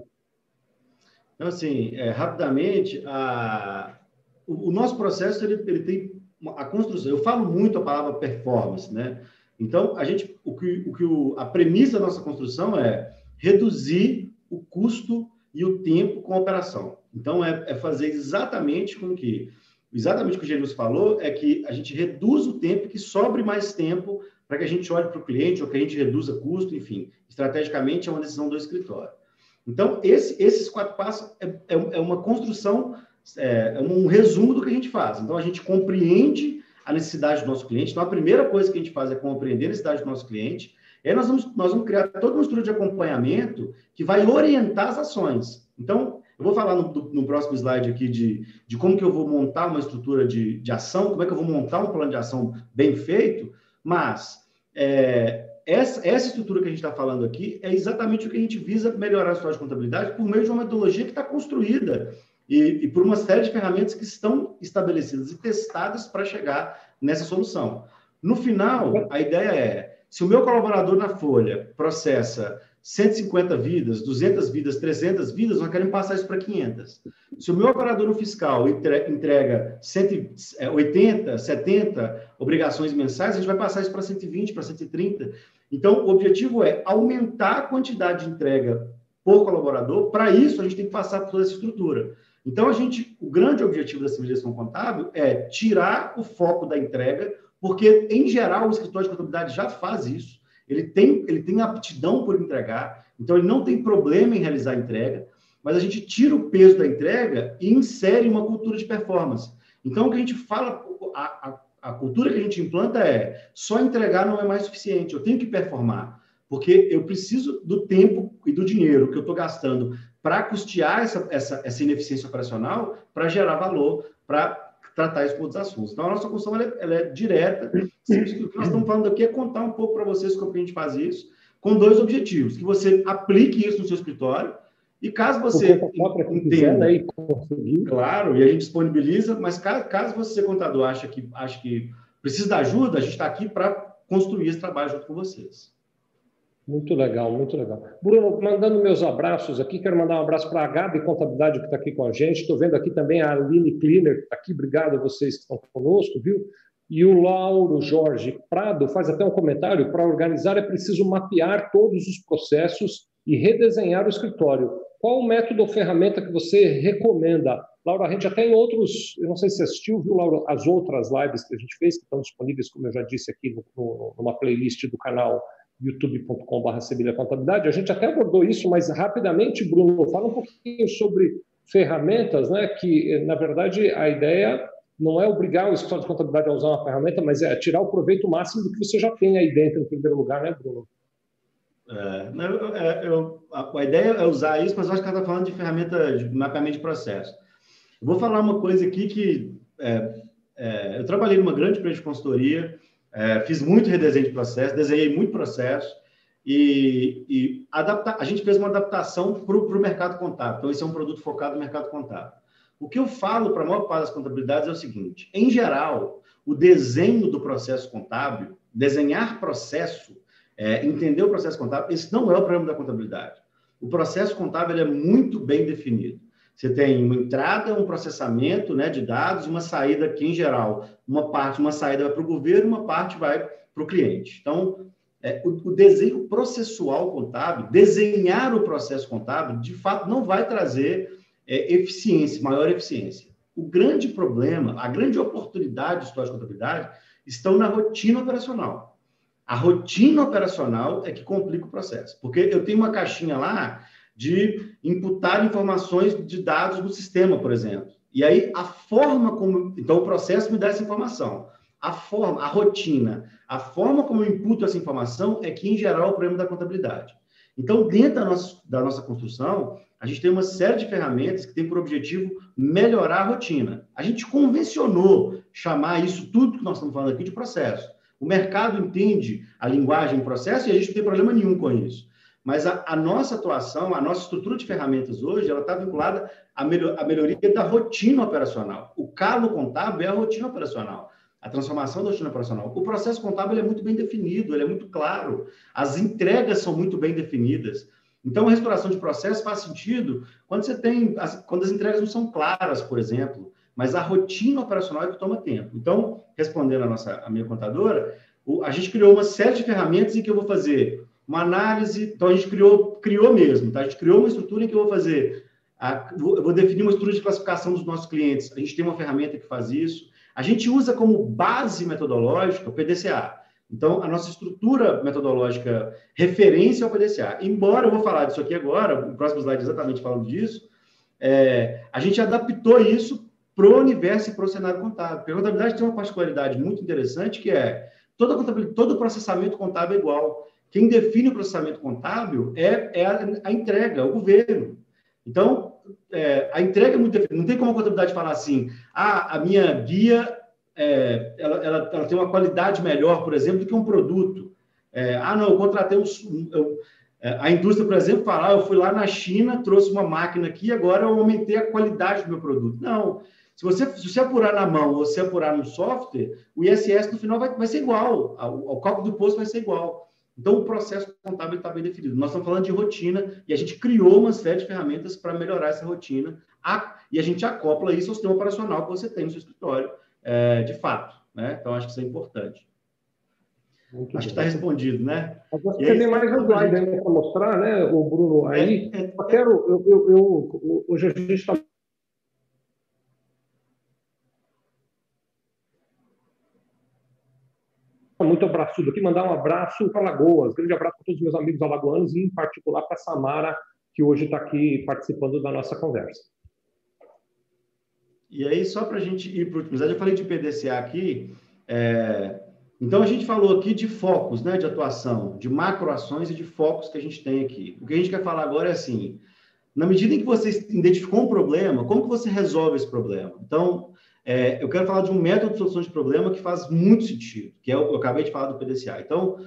Speaker 2: Então, assim, é, rapidamente, a... o, o, nosso processo ele, ele tem a construção. Eu falo muito a palavra performance, né? Então, a gente, o que, o que o, a premissa da nossa construção é reduzir o custo e o tempo com a operação. Então, é, é fazer exatamente com que, exatamente o que o Jesus falou, é que a gente reduz o tempo, que sobre mais tempo para que a gente olhe para o cliente ou que a gente reduza custo, enfim. Estrategicamente, é uma decisão do escritório. Então, esse, esses quatro passos é, é, é uma construção, é, é um resumo do que a gente faz. Então, a gente compreende a necessidade do nosso cliente. Então, a primeira coisa que a gente faz é compreender a necessidade do nosso cliente. E aí nós vamos, nós vamos criar toda uma estrutura de acompanhamento que vai orientar as ações. Então, eu vou falar no, no, próximo slide aqui de, de como que eu vou montar uma estrutura de, de ação, como é que eu vou montar um plano de ação bem feito, mas é, essa, essa estrutura que a gente está falando aqui é exatamente o que a gente visa melhorar a sua de contabilidade por meio de uma metodologia que está construída e, e por uma série de ferramentas que estão estabelecidas e testadas para chegar nessa solução. No final, a ideia é: se o meu colaborador na Folha processa 150 vidas, 200 vidas, 300 vidas, nós queremos passar isso para 500. Se o meu operador no fiscal entrega 180, 70 é, obrigações mensais, a gente vai passar isso para 120, para 130. Então, o objetivo é aumentar a quantidade de entrega por colaborador. Para isso, a gente tem que passar por toda essa estrutura. Então, a gente, o grande objetivo da civilização contábil é tirar o foco da entrega, porque, em geral, o escritório de contabilidade já faz isso. Ele tem, ele tem aptidão por entregar, então ele não tem problema em realizar a entrega, mas a gente tira o peso da entrega e insere uma cultura de performance. Então, o que a gente fala, a, a, a cultura que a gente implanta é só entregar não é mais suficiente, eu tenho que performar. Porque eu preciso do tempo e do dinheiro que eu estou gastando para custear essa, essa, essa ineficiência operacional para gerar valor, para tratar isso com outros assuntos. Então, a nossa construção ela é, ela é direta. O que nós estamos falando aqui é contar um pouco para vocês como a gente faz isso, com dois objetivos: que você aplique isso no seu escritório, e caso você entenda, e claro, e a gente disponibiliza, mas caso, caso você, contador, acha que, acha que precisa da ajuda, a gente está aqui para construir esse trabalho junto com vocês.
Speaker 1: Muito legal, muito legal. Bruno, mandando meus abraços aqui, quero mandar um abraço para a Gabi Contabilidade, que está aqui com a gente. Estou vendo aqui também a Aline Cleaner, que está aqui. Obrigado a vocês que estão conosco, viu? E o Lauro Jorge Prado faz até um comentário: para organizar é preciso mapear todos os processos e redesenhar o escritório. Qual o método ou ferramenta que você recomenda? Laura, a gente até em outros, eu não sei se assistiu, viu, Laura, as outras lives que a gente fez, que estão disponíveis, como eu já disse aqui, no, no, numa playlist do canal youtube.com.br Contabilidade. A gente até abordou isso, mas rapidamente, Bruno, fala um pouquinho sobre ferramentas, né? Que, na verdade, a ideia não é obrigar o escritório de contabilidade a usar uma ferramenta, mas é tirar o proveito máximo do que você já tem aí dentro, em primeiro lugar, né, Bruno?
Speaker 2: É, é, eu, a, a, ideia é usar isso, mas acho que ela está falando de ferramenta de mapeamento de processo. Eu vou falar uma coisa aqui que é, é, eu trabalhei numa grande empresa de consultoria, é, fiz muito redesenho de processo, desenhei muito processo e, e adapta, a gente fez uma adaptação para o mercado contábil. Então, esse é um produto focado no mercado contábil. O que eu falo para a maior parte das contabilidades é o seguinte: em geral, o desenho do processo contábil, desenhar processo, é, entender o processo contábil, esse não é o problema da contabilidade. O processo contábil é muito bem definido. Você tem uma entrada, um processamento né, de dados, uma saída que, em geral, uma parte, uma saída vai para o governo, uma parte vai para o cliente. Então, é, o, o, desenho processual contábil, desenhar o processo contábil, de fato, não vai trazer é, eficiência, maior eficiência. O grande problema, a grande oportunidade de história de contabilidade estão na rotina operacional. A rotina operacional é que complica o processo. Porque eu tenho uma caixinha lá de imputar informações de dados no sistema, por exemplo. E aí a forma como. Então, o processo me dá essa informação. A forma, a rotina, a forma como eu imputo essa informação é que, em geral, é o problema da contabilidade. Então, dentro da nossa, da nossa construção, a gente tem uma série de ferramentas que tem por objetivo melhorar a rotina. A gente convencionou chamar isso tudo que nós estamos falando aqui de processo. O mercado entende a linguagem processo e a gente não tem problema nenhum com isso. Mas a, a, nossa atuação, a nossa estrutura de ferramentas hoje, ela está vinculada à, à melhoria da rotina operacional. O calo contábil é a rotina operacional, a transformação da rotina operacional. O processo contábil é muito bem definido, ele é muito claro, as entregas são muito bem definidas. Então, a restauração de processo faz sentido quando você tem, as, quando as entregas não são claras, por exemplo, mas a rotina operacional é que toma tempo. Então, respondendo a nossa a minha contadora, o, a gente criou uma série de ferramentas em que eu vou fazer uma análise. Então, a gente criou, criou mesmo, tá? A gente criou uma estrutura em que eu vou fazer. A, eu vou definir uma estrutura de classificação dos nossos clientes. A gente tem uma ferramenta que faz isso. A gente usa como base metodológica o PDCA. Então, a nossa estrutura metodológica referência ao PDCA. Embora eu vou falar disso aqui agora, o próximo slide exatamente falando disso, é, a gente adaptou isso para o universo e para o cenário contábil. Porque a contabilidade tem uma particularidade muito interessante que é todo o processamento contábil é igual. Quem define o processamento contábil é, é a, a, entrega, o governo. Então, é, a entrega é muito definida. Não tem como a contabilidade falar assim, ah, a minha guia é, ela, ela, ela, tem uma qualidade melhor, por exemplo, do que um produto. É, ah, não, eu contratei um, eu, é, a indústria, por exemplo, fala, ah, eu fui lá na China, trouxe uma máquina aqui, agora eu aumentei a qualidade do meu produto. Não. Se você, se você apurar na mão ou se apurar no software, o ISS no final vai, vai ser igual, o cálculo do posto vai ser igual. Então, o processo contábil está bem definido. Nós estamos falando de rotina e a gente criou uma série de ferramentas para melhorar essa rotina a, e a gente acopla isso ao sistema operacional que você tem no seu escritório, é, de fato. Né? Então, acho que isso é importante. Muito acho que está respondido, né?
Speaker 1: Agora, você tem mais um slide ainda para mostrar, né, o Bruno? Aí, é, é, eu quero, eu, eu, eu, hoje a gente está muito abraçudo aqui, mandar um abraço para Lagoas, grande abraço para todos os meus amigos alagoanos e, em particular, para Samara, que hoje está aqui participando da nossa conversa.
Speaker 2: E aí, só para a gente ir para o último slide, eu falei de PDCA aqui, é, Então, a gente falou aqui de focos né, de atuação, de macroações e de focos que a gente tem aqui. O que a gente quer falar agora é assim, na medida em que você identificou um problema, como que você resolve esse problema? Então, é, eu quero falar de um método de solução de problema que faz muito sentido, que é o eu acabei de falar do PDCA. Então,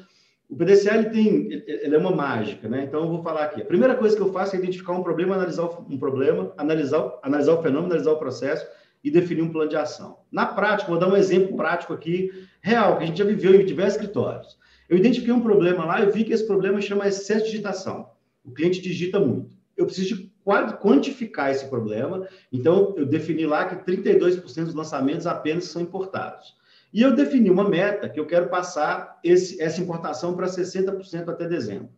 Speaker 2: o PDCA ele tem, ele é uma mágica, né? Então, eu vou falar aqui. A primeira coisa que eu faço é identificar um problema, analisar um problema, analisar, analisar o fenômeno, analisar o processo e definir um plano de ação. Na prática, vou dar um exemplo prático aqui, real, que a gente já viveu em diversos escritórios. Eu identifiquei um problema lá e vi que esse problema chama excesso de digitação. O cliente digita muito. Eu preciso de quantificar esse problema, então eu defini lá que 32% dos lançamentos apenas são importados. E eu defini uma meta que eu quero passar esse, essa importação para 60% até dezembro.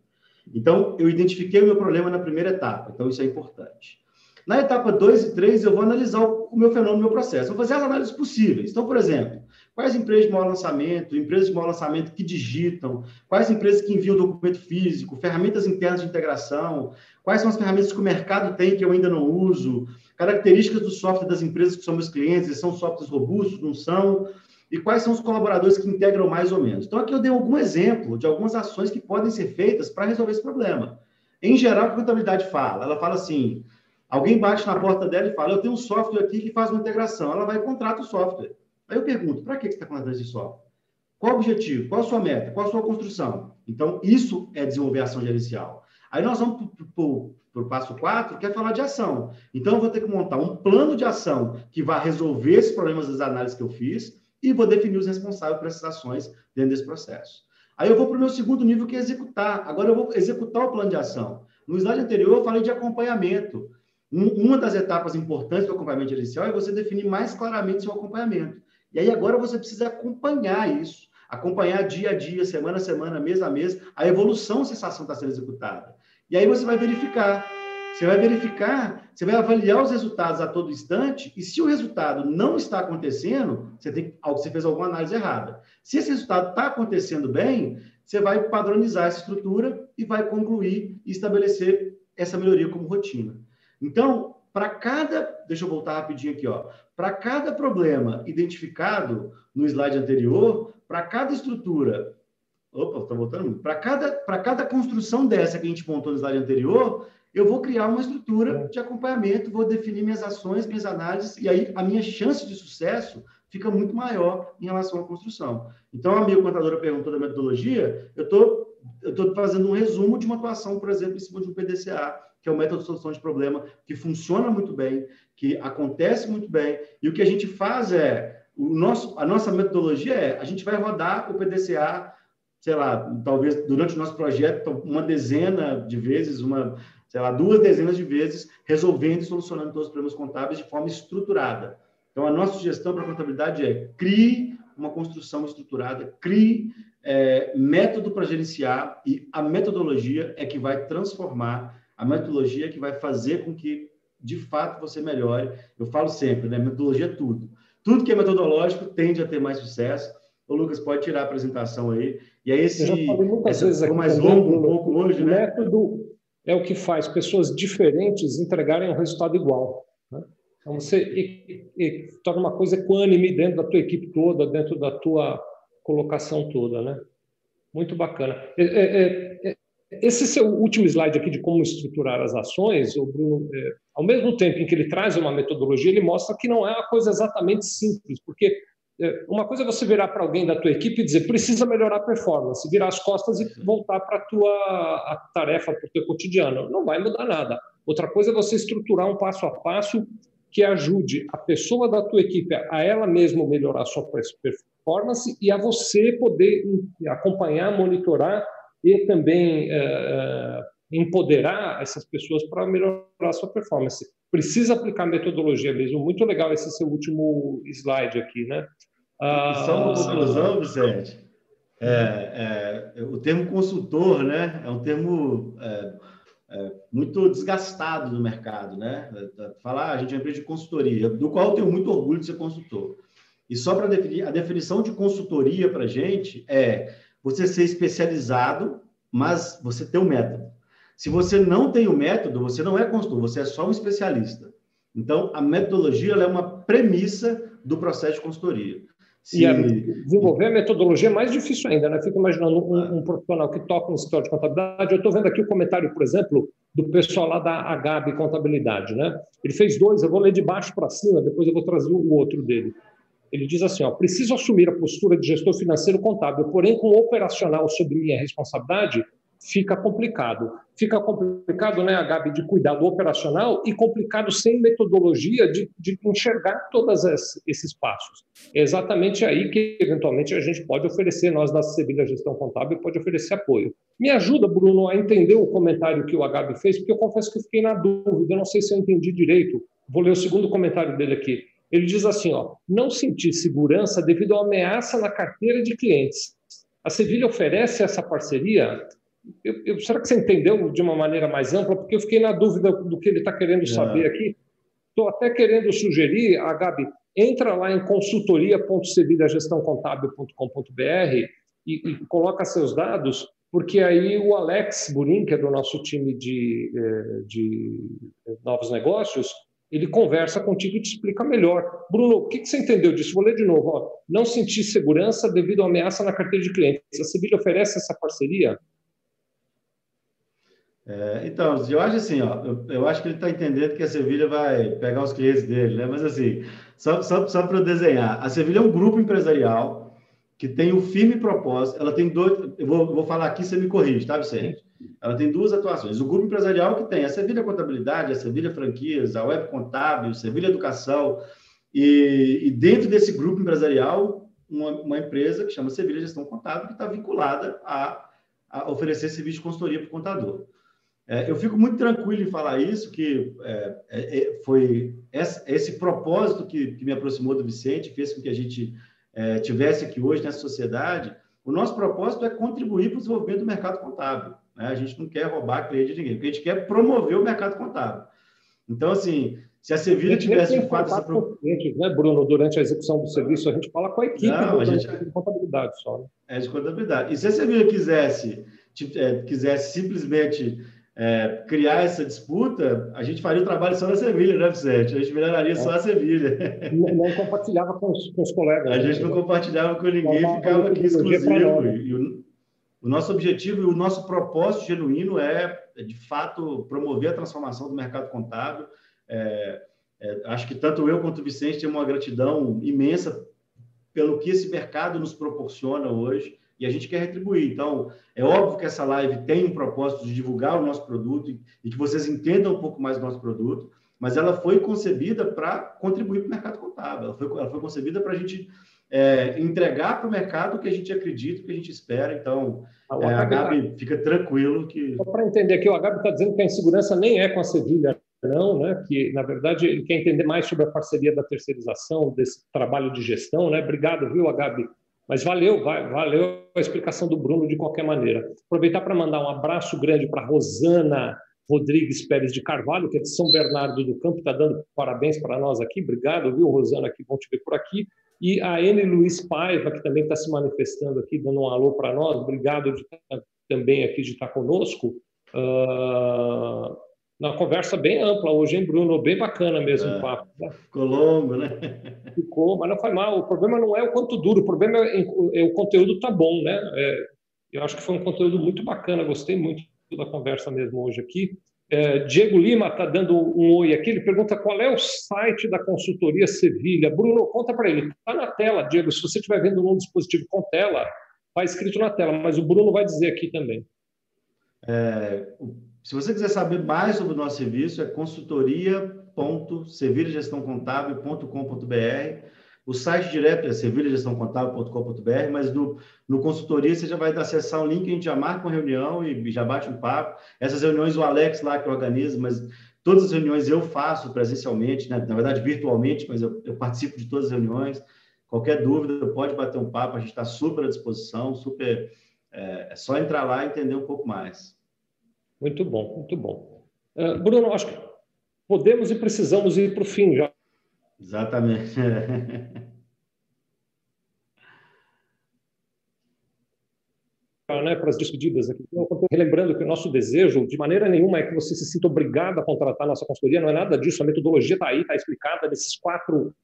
Speaker 2: Então, eu identifiquei o meu problema na primeira etapa, então isso é importante. Na etapa 2 e 3, eu vou analisar o meu fenômeno, o meu processo. Vou fazer as análises possíveis. Então, por exemplo, quais empresas de maior lançamento, empresas de maior lançamento que digitam, quais empresas que enviam documento físico, ferramentas internas de integração, quais são as ferramentas que o mercado tem que eu ainda não uso, características do software das empresas que são meus clientes, são softwares robustos, não são, e quais são os colaboradores que integram mais ou menos. Então, aqui eu dei algum exemplo de algumas ações que podem ser feitas para resolver esse problema. Em geral, o que a contabilidade fala? Ela fala assim, Alguém bate na porta dela e fala: Eu tenho um software aqui que faz uma integração. Ela vai e contrata o software. Aí eu pergunto: para que você está contratando esse software? Qual o objetivo? Qual a sua meta? Qual a sua construção? Então, isso é desenvolver ação gerencial. Aí nós vamos para o passo 4, que é falar de ação. Então, eu vou ter que montar um plano de ação que vai resolver esses problemas das análises que eu fiz e vou definir os responsáveis por essas ações dentro desse processo. Aí eu vou para o meu segundo nível, que é executar. Agora eu vou executar o plano de ação. No slide anterior, eu falei de acompanhamento. Uma das etapas importantes do acompanhamento gerencial é você definir mais claramente seu acompanhamento. E aí agora você precisa acompanhar isso, acompanhar dia a dia, semana a semana, mês a mês, a evolução se essa ação está sendo executada. E aí você vai verificar. Você vai verificar, você vai avaliar os resultados a todo instante, e se o resultado não está acontecendo, você, tem, você fez alguma análise errada. Se esse resultado está acontecendo bem, você vai padronizar essa estrutura e vai concluir e estabelecer essa melhoria como rotina. Então, para cada, deixa eu voltar rapidinho aqui, ó, para cada problema identificado no slide anterior, para cada estrutura, opa, está voltando, para cada, para cada construção dessa que a gente montou no slide anterior, eu vou criar uma estrutura de acompanhamento, vou definir minhas ações, minhas análises, e aí a minha chance de sucesso fica muito maior em relação à construção. Então, a minha contadora perguntou da metodologia, eu tô, estou fazendo um resumo de uma atuação, por exemplo, em cima de um PDCA, que é o método de solução de problema, que funciona muito bem, que acontece muito bem, e o que a gente faz é, o nosso, a nossa metodologia é, a gente vai rodar o PDCA, sei lá, talvez durante o nosso projeto, uma dezena de vezes, uma, sei lá, duas dezenas de vezes, resolvendo e solucionando todos os problemas contábeis de forma estruturada. Então, a nossa sugestão para a contabilidade é crie uma construção estruturada, crie é, método para gerenciar e a metodologia é que vai transformar a metodologia que vai fazer com que, de fato, você melhore. Eu falo sempre, né? Metodologia é tudo. Tudo que é metodológico tende a ter mais sucesso. O Lucas pode tirar a apresentação aí. E aí esse,
Speaker 1: essa vezes ficou
Speaker 2: mais longo um pouco hoje, né?
Speaker 1: método é o que faz pessoas diferentes entregarem um resultado igual. Né? Então você e, e, torna uma coisa equânime dentro da tua equipe toda, dentro da tua colocação toda, né? Muito bacana. É, é, é, esse seu último slide aqui de como estruturar as ações, o Bruno, é, ao mesmo tempo em que ele traz uma metodologia, ele mostra que não é uma coisa exatamente simples, porque é, uma coisa é você virar para alguém da tua equipe e dizer precisa melhorar a performance, virar as costas e voltar para a tua tarefa, para o teu cotidiano. Não vai mudar nada. Outra coisa é você estruturar um passo a passo que ajude a pessoa da tua equipe a ela mesma melhorar a sua performance e a você poder acompanhar, monitorar e também uh, empoderar essas pessoas para melhorar a sua performance. Precisa aplicar metodologia mesmo. Muito legal esse seu último slide aqui, né?
Speaker 2: Uh, Só uma conclusão, Vicente. É, é, o termo consultor, né? É um termo é, é, muito desgastado no mercado, né? Falar, ah, a gente é uma empresa de consultoria, do qual eu tenho muito orgulho de ser consultor. E só para definir, a definição de consultoria para a gente é você ser especializado, mas você ter um método. Se você não tem o um método, você não é consultor, você é só um especialista. Então, a metodologia é uma premissa do processo de consultoria.
Speaker 1: Se... E desenvolver a metodologia é mais difícil ainda, né? Fico imaginando um, um profissional que toca um escritório de contabilidade. Eu estou vendo aqui o comentário, por exemplo, do pessoal lá da Agabe Contabilidade, né? Ele fez dois, eu vou ler de baixo para cima, depois eu vou trazer o outro dele. Ele diz assim: ó, preciso assumir a postura de gestor financeiro contábil, porém, com o operacional sob minha responsabilidade, fica complicado. Fica complicado, né, Gabi, de cuidar do operacional e complicado sem metodologia de, de enxergar todos esses passos. É exatamente aí que, eventualmente, a gente pode oferecer, nós da Sevilha Gestão Contábil, pode oferecer apoio. Me ajuda, Bruno, a entender o comentário que o Gabi fez, porque eu confesso que eu fiquei na dúvida, não sei se eu entendi direito. Vou ler o segundo comentário dele aqui. Ele diz assim, ó, não sentir segurança devido à ameaça na carteira de clientes. A Sevilha oferece essa parceria eu, eu, será que você entendeu de uma maneira mais ampla? Porque eu fiquei na dúvida do que ele está querendo saber aqui. Estou até querendo sugerir, a Gabi, entra lá em consultoria.sevilhagestãocontábil.com.br e, e coloca seus dados, porque aí o Alex Burin, que é do nosso time de, eh, de novos negócios, ele conversa contigo e te explica melhor. Bruno, o que você entendeu disso? Vou ler de novo. Ó. Não sentir segurança devido à ameaça na carteira de clientes. A Sevilha oferece essa parceria?
Speaker 2: É, então, eu acho assim, ó, eu, eu acho que ele está entendendo que a Sevilha vai pegar os clientes dele, né? Mas assim, só, só, só para desenhar, a Sevilha é um grupo empresarial que tem um firme propósito. Ela tem dois, eu vou, vou falar aqui, você me corrige, tá, Vicente? Ela tem duas atuações. O grupo empresarial que tem a Sevilha Contabilidade, a Sevilha Franquias, a Web Contábil, a Sevilha Educação, e, e dentro desse grupo empresarial, uma, uma empresa que chama Sevilha Gestão Contábil, que está vinculada a, a oferecer serviço de consultoria para o contador. É, eu fico muito tranquilo em falar isso, que é, é, é foi esse, esse propósito que, que, me aproximou do Vicente, fez com que a gente é, tivesse aqui hoje nessa sociedade. O nosso propósito é contribuir para o desenvolvimento do mercado contábil. Né? A gente não quer roubar cliente de ninguém, porque a gente quer promover o mercado contábil. Então, assim, se a Sevilha tivesse de fato essa
Speaker 1: clientes, né, Bruno, durante a execução do serviço, a gente fala com a equipe não, a gente... de contabilidade só. Né?
Speaker 2: É de contabilidade. E se a Sevilha quisesse, quisesse simplesmente é, criar essa disputa, a gente faria o trabalho só na Sevilha, né, Vicente? A gente melhoraria é. só a Sevilha.
Speaker 1: Não, não compartilhava com os, com os, colegas.
Speaker 2: A gente né? não compartilhava com ninguém, ficava aqui exclusivo. E o, nosso objetivo e o nosso propósito genuíno é, de fato, promover a transformação do mercado contábil. É, é, acho que tanto eu quanto o Vicente temos uma gratidão imensa pelo que esse mercado nos proporciona hoje e a gente quer retribuir. Então, é óbvio que essa live tem um propósito de divulgar o nosso produto e que vocês entendam um pouco mais do nosso produto, mas ela foi concebida para contribuir para o mercado contábil, ela foi, ela foi concebida para a gente é, entregar para o mercado o que a gente acredita, o que a gente espera. Então, é, a Gabi fica tranquilo que.
Speaker 1: Só para entender aqui, o Gabi está dizendo que a insegurança nem é com a Sevilha, não, né? Que na verdade ele quer entender mais sobre a parceria da terceirização, desse trabalho de gestão, né? Obrigado, viu, Gabi? Mas valeu, valeu a explicação do Bruno de qualquer maneira. Aproveitar para mandar um abraço grande para Rosana Rodrigues Pérez de Carvalho, que é de São Bernardo do Campo, está dando parabéns para nós aqui. Obrigado, viu, Rosana, que bom te ver por aqui. E a N. Luiz Paiva, que também está se manifestando aqui, dando um alô para nós. Obrigado de, também aqui de estar conosco. Uh, uma conversa bem ampla hoje, hein, Bruno? Bem bacana mesmo é, o papo.
Speaker 2: Né? Ficou longo, né?
Speaker 1: Ficou, mas não foi mal. O problema não é o quanto duro, o problema é, é o conteúdo tá bom, né? É, eu acho que foi um conteúdo muito bacana, gostei muito da conversa mesmo hoje aqui. É, Diego Lima está dando um oi aqui, ele pergunta qual é o site da consultoria Sevilha. Bruno, conta para ele. Está na tela, Diego. Se você estiver vendo num dispositivo com tela, está escrito na tela, mas o Bruno vai dizer aqui também.
Speaker 2: É, se você quiser saber mais sobre o nosso serviço, é consultoria.sevilhagestãocontábil.com.br. O site direto é sevilhagestãocontábil.com.br, mas no, no consultoria você já vai acessar o link, a gente já marca uma reunião e já bate um papo. Essas reuniões o Alex lá que organiza, mas todas as reuniões eu faço presencialmente, né? na verdade virtualmente, mas eu, eu participo de todas as reuniões. Qualquer dúvida, pode bater um papo, a gente está super à disposição, super. É, é só entrar lá e entender um pouco mais.
Speaker 1: Muito bom, muito bom. Uh, Bruno, acho que podemos e precisamos ir para o fim já.
Speaker 2: Exatamente.
Speaker 1: né, para as despedidas aqui. Então, relembrando que o nosso desejo, de maneira nenhuma, é que você se sinta obrigado a contratar a nossa consultoria, não é nada disso, a metodologia está aí, está explicada nesses quatro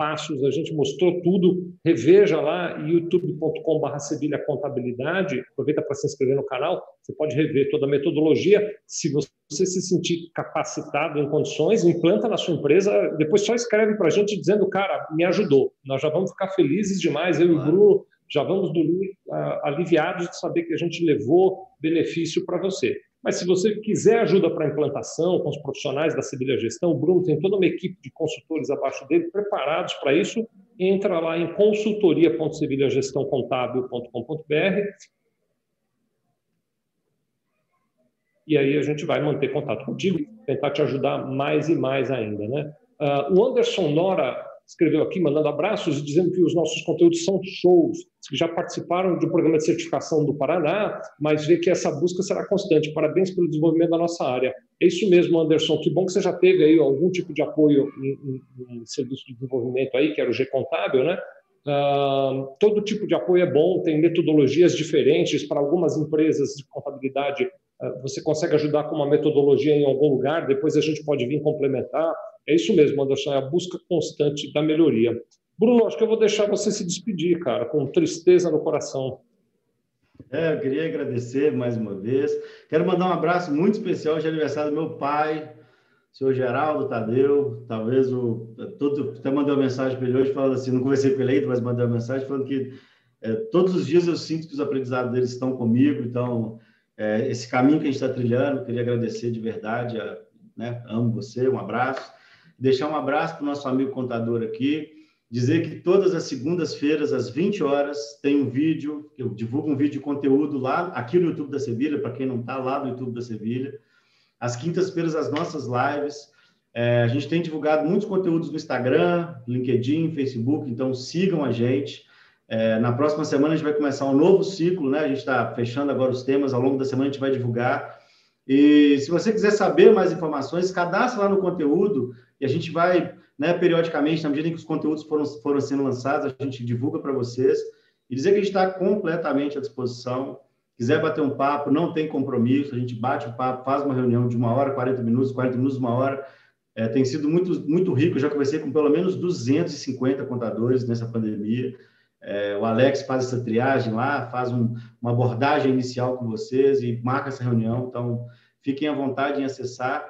Speaker 1: passos, a gente mostrou tudo. Reveja lá, youtube.com.br Sevilha Contabilidade. Aproveita para se inscrever no canal, você pode rever toda a metodologia. Se você se sentir capacitado em condições, implanta na sua empresa, depois só escreve para a gente dizendo, cara, me ajudou. Nós já vamos ficar felizes demais, eu e o Bruno já vamos dormir uh, aliviados de saber que a gente levou benefício para você. Mas se você quiser ajuda para a implantação com os profissionais da Sevilha Gestão, o Bruno tem toda uma equipe de consultores abaixo dele preparados para isso. Entra lá em consultoria.sevilhagestãocontábil.com.br e aí a gente vai manter contato contigo, tentar te ajudar mais e mais ainda, né? Uh, o Anderson Nora escreveu aqui, mandando abraços, dizendo que os nossos conteúdos são shows, que já participaram do programa de certificação do Paraná, mas vê que essa busca será constante. Parabéns pelo desenvolvimento da nossa área. É isso mesmo, Anderson. Que bom que você já teve aí algum tipo de apoio em, em, em serviço de desenvolvimento aí, que era o G Contábil, né? Uh, todo tipo de apoio é bom, tem metodologias diferentes para algumas empresas de contabilidade. Uh, você consegue ajudar com uma metodologia em algum lugar, depois a gente pode vir complementar. É isso mesmo, Anderson, é a busca constante da melhoria. Bruno, acho que eu vou deixar você se despedir, cara, com tristeza no coração.
Speaker 2: É, eu queria agradecer mais uma vez. Quero mandar um abraço muito especial de aniversário do meu pai, senhor Geraldo Tadeu. Talvez o. Todo, até mandei uma mensagem para ele hoje falando assim: não conversei com ele ainda, mas mandei uma mensagem falando que é, todos os dias eu sinto que os aprendizados deles estão comigo. Então, é, esse caminho que a gente está trilhando, queria agradecer de verdade. A, né, amo você, um abraço. Deixar um abraço para o nosso amigo contador aqui. Dizer que todas as segundas-feiras, às 20 horas, tem um vídeo, eu divulgo um vídeo de conteúdo lá, aqui no YouTube da Sevilha, para quem não está lá no YouTube da Sevilha. Às quintas-feiras, as nossas lives. É, a gente tem divulgado muitos conteúdos no Instagram, LinkedIn, Facebook, então sigam a gente. É, na próxima semana a gente vai começar um novo ciclo, né? A gente está fechando agora os temas, ao longo da semana a gente vai divulgar. E se você quiser saber mais informações, cadastre lá no conteúdo e a gente vai, né, periodicamente, na medida em que os conteúdos foram, foram sendo lançados, a gente divulga para vocês. E dizer que a gente está completamente à disposição. Quiser bater um papo, não tem compromisso, a gente bate o papo, faz uma reunião de uma hora, 40 minutos, 40 minutos, uma hora. É, tem sido muito, muito rico, eu já conversei com pelo menos 250 contadores nessa pandemia. É, o Alex faz essa triagem lá, faz um, uma abordagem inicial com vocês e marca essa reunião. Então, fiquem à vontade em acessar.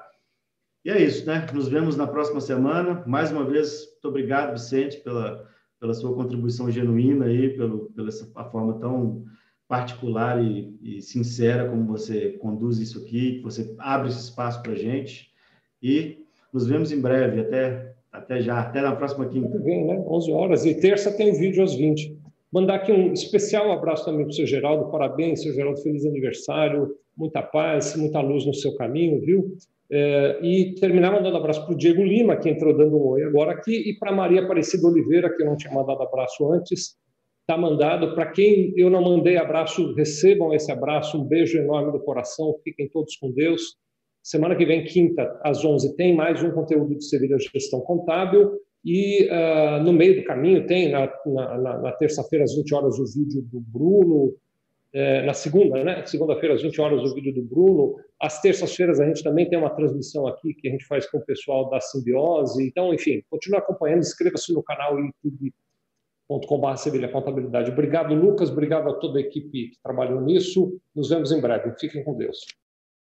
Speaker 2: E é isso, né? Nos vemos na próxima semana. Mais uma vez, muito obrigado, Vicente, pela, pela sua contribuição genuína aí, pelo, pela essa, forma tão particular e, e, sincera como você conduz isso aqui, que você abre esse espaço para a gente. E nos vemos em breve. Até, até já. Até na próxima quinta.
Speaker 1: Bem, né? 11 horas. E terça tem vídeo às 20. Mandar aqui um especial abraço também para o seu Geraldo. Parabéns, seu Geraldo. Feliz aniversário. Muita paz, muita luz no seu caminho, viu? É, e terminar mandando abraço para o Diego Lima, que entrou dando um oi agora aqui, e para Maria Aparecida Oliveira, que eu não tinha mandado abraço antes. Está mandado. Para quem eu não mandei abraço, recebam esse abraço. Um beijo enorme do coração. Fiquem todos com Deus. Semana que vem, quinta, às 11, tem mais um conteúdo de Sevilha Gestão Contábil. E uh, no meio do caminho tem, na, na, na terça-feira, às 20 horas, o vídeo do Bruno, é, na segunda, né? Segunda-feira, às 20 horas, o vídeo do Bruno. Às terças-feiras, a gente também tem uma transmissão aqui que a gente faz com o pessoal da Simbiose. Então, enfim, continue acompanhando, inscreva-se no canal youtube.com.br Sevilha Contabilidade. Obrigado, Lucas. Obrigado a toda a equipe que trabalhou nisso. Nos vemos em breve. Fiquem com Deus.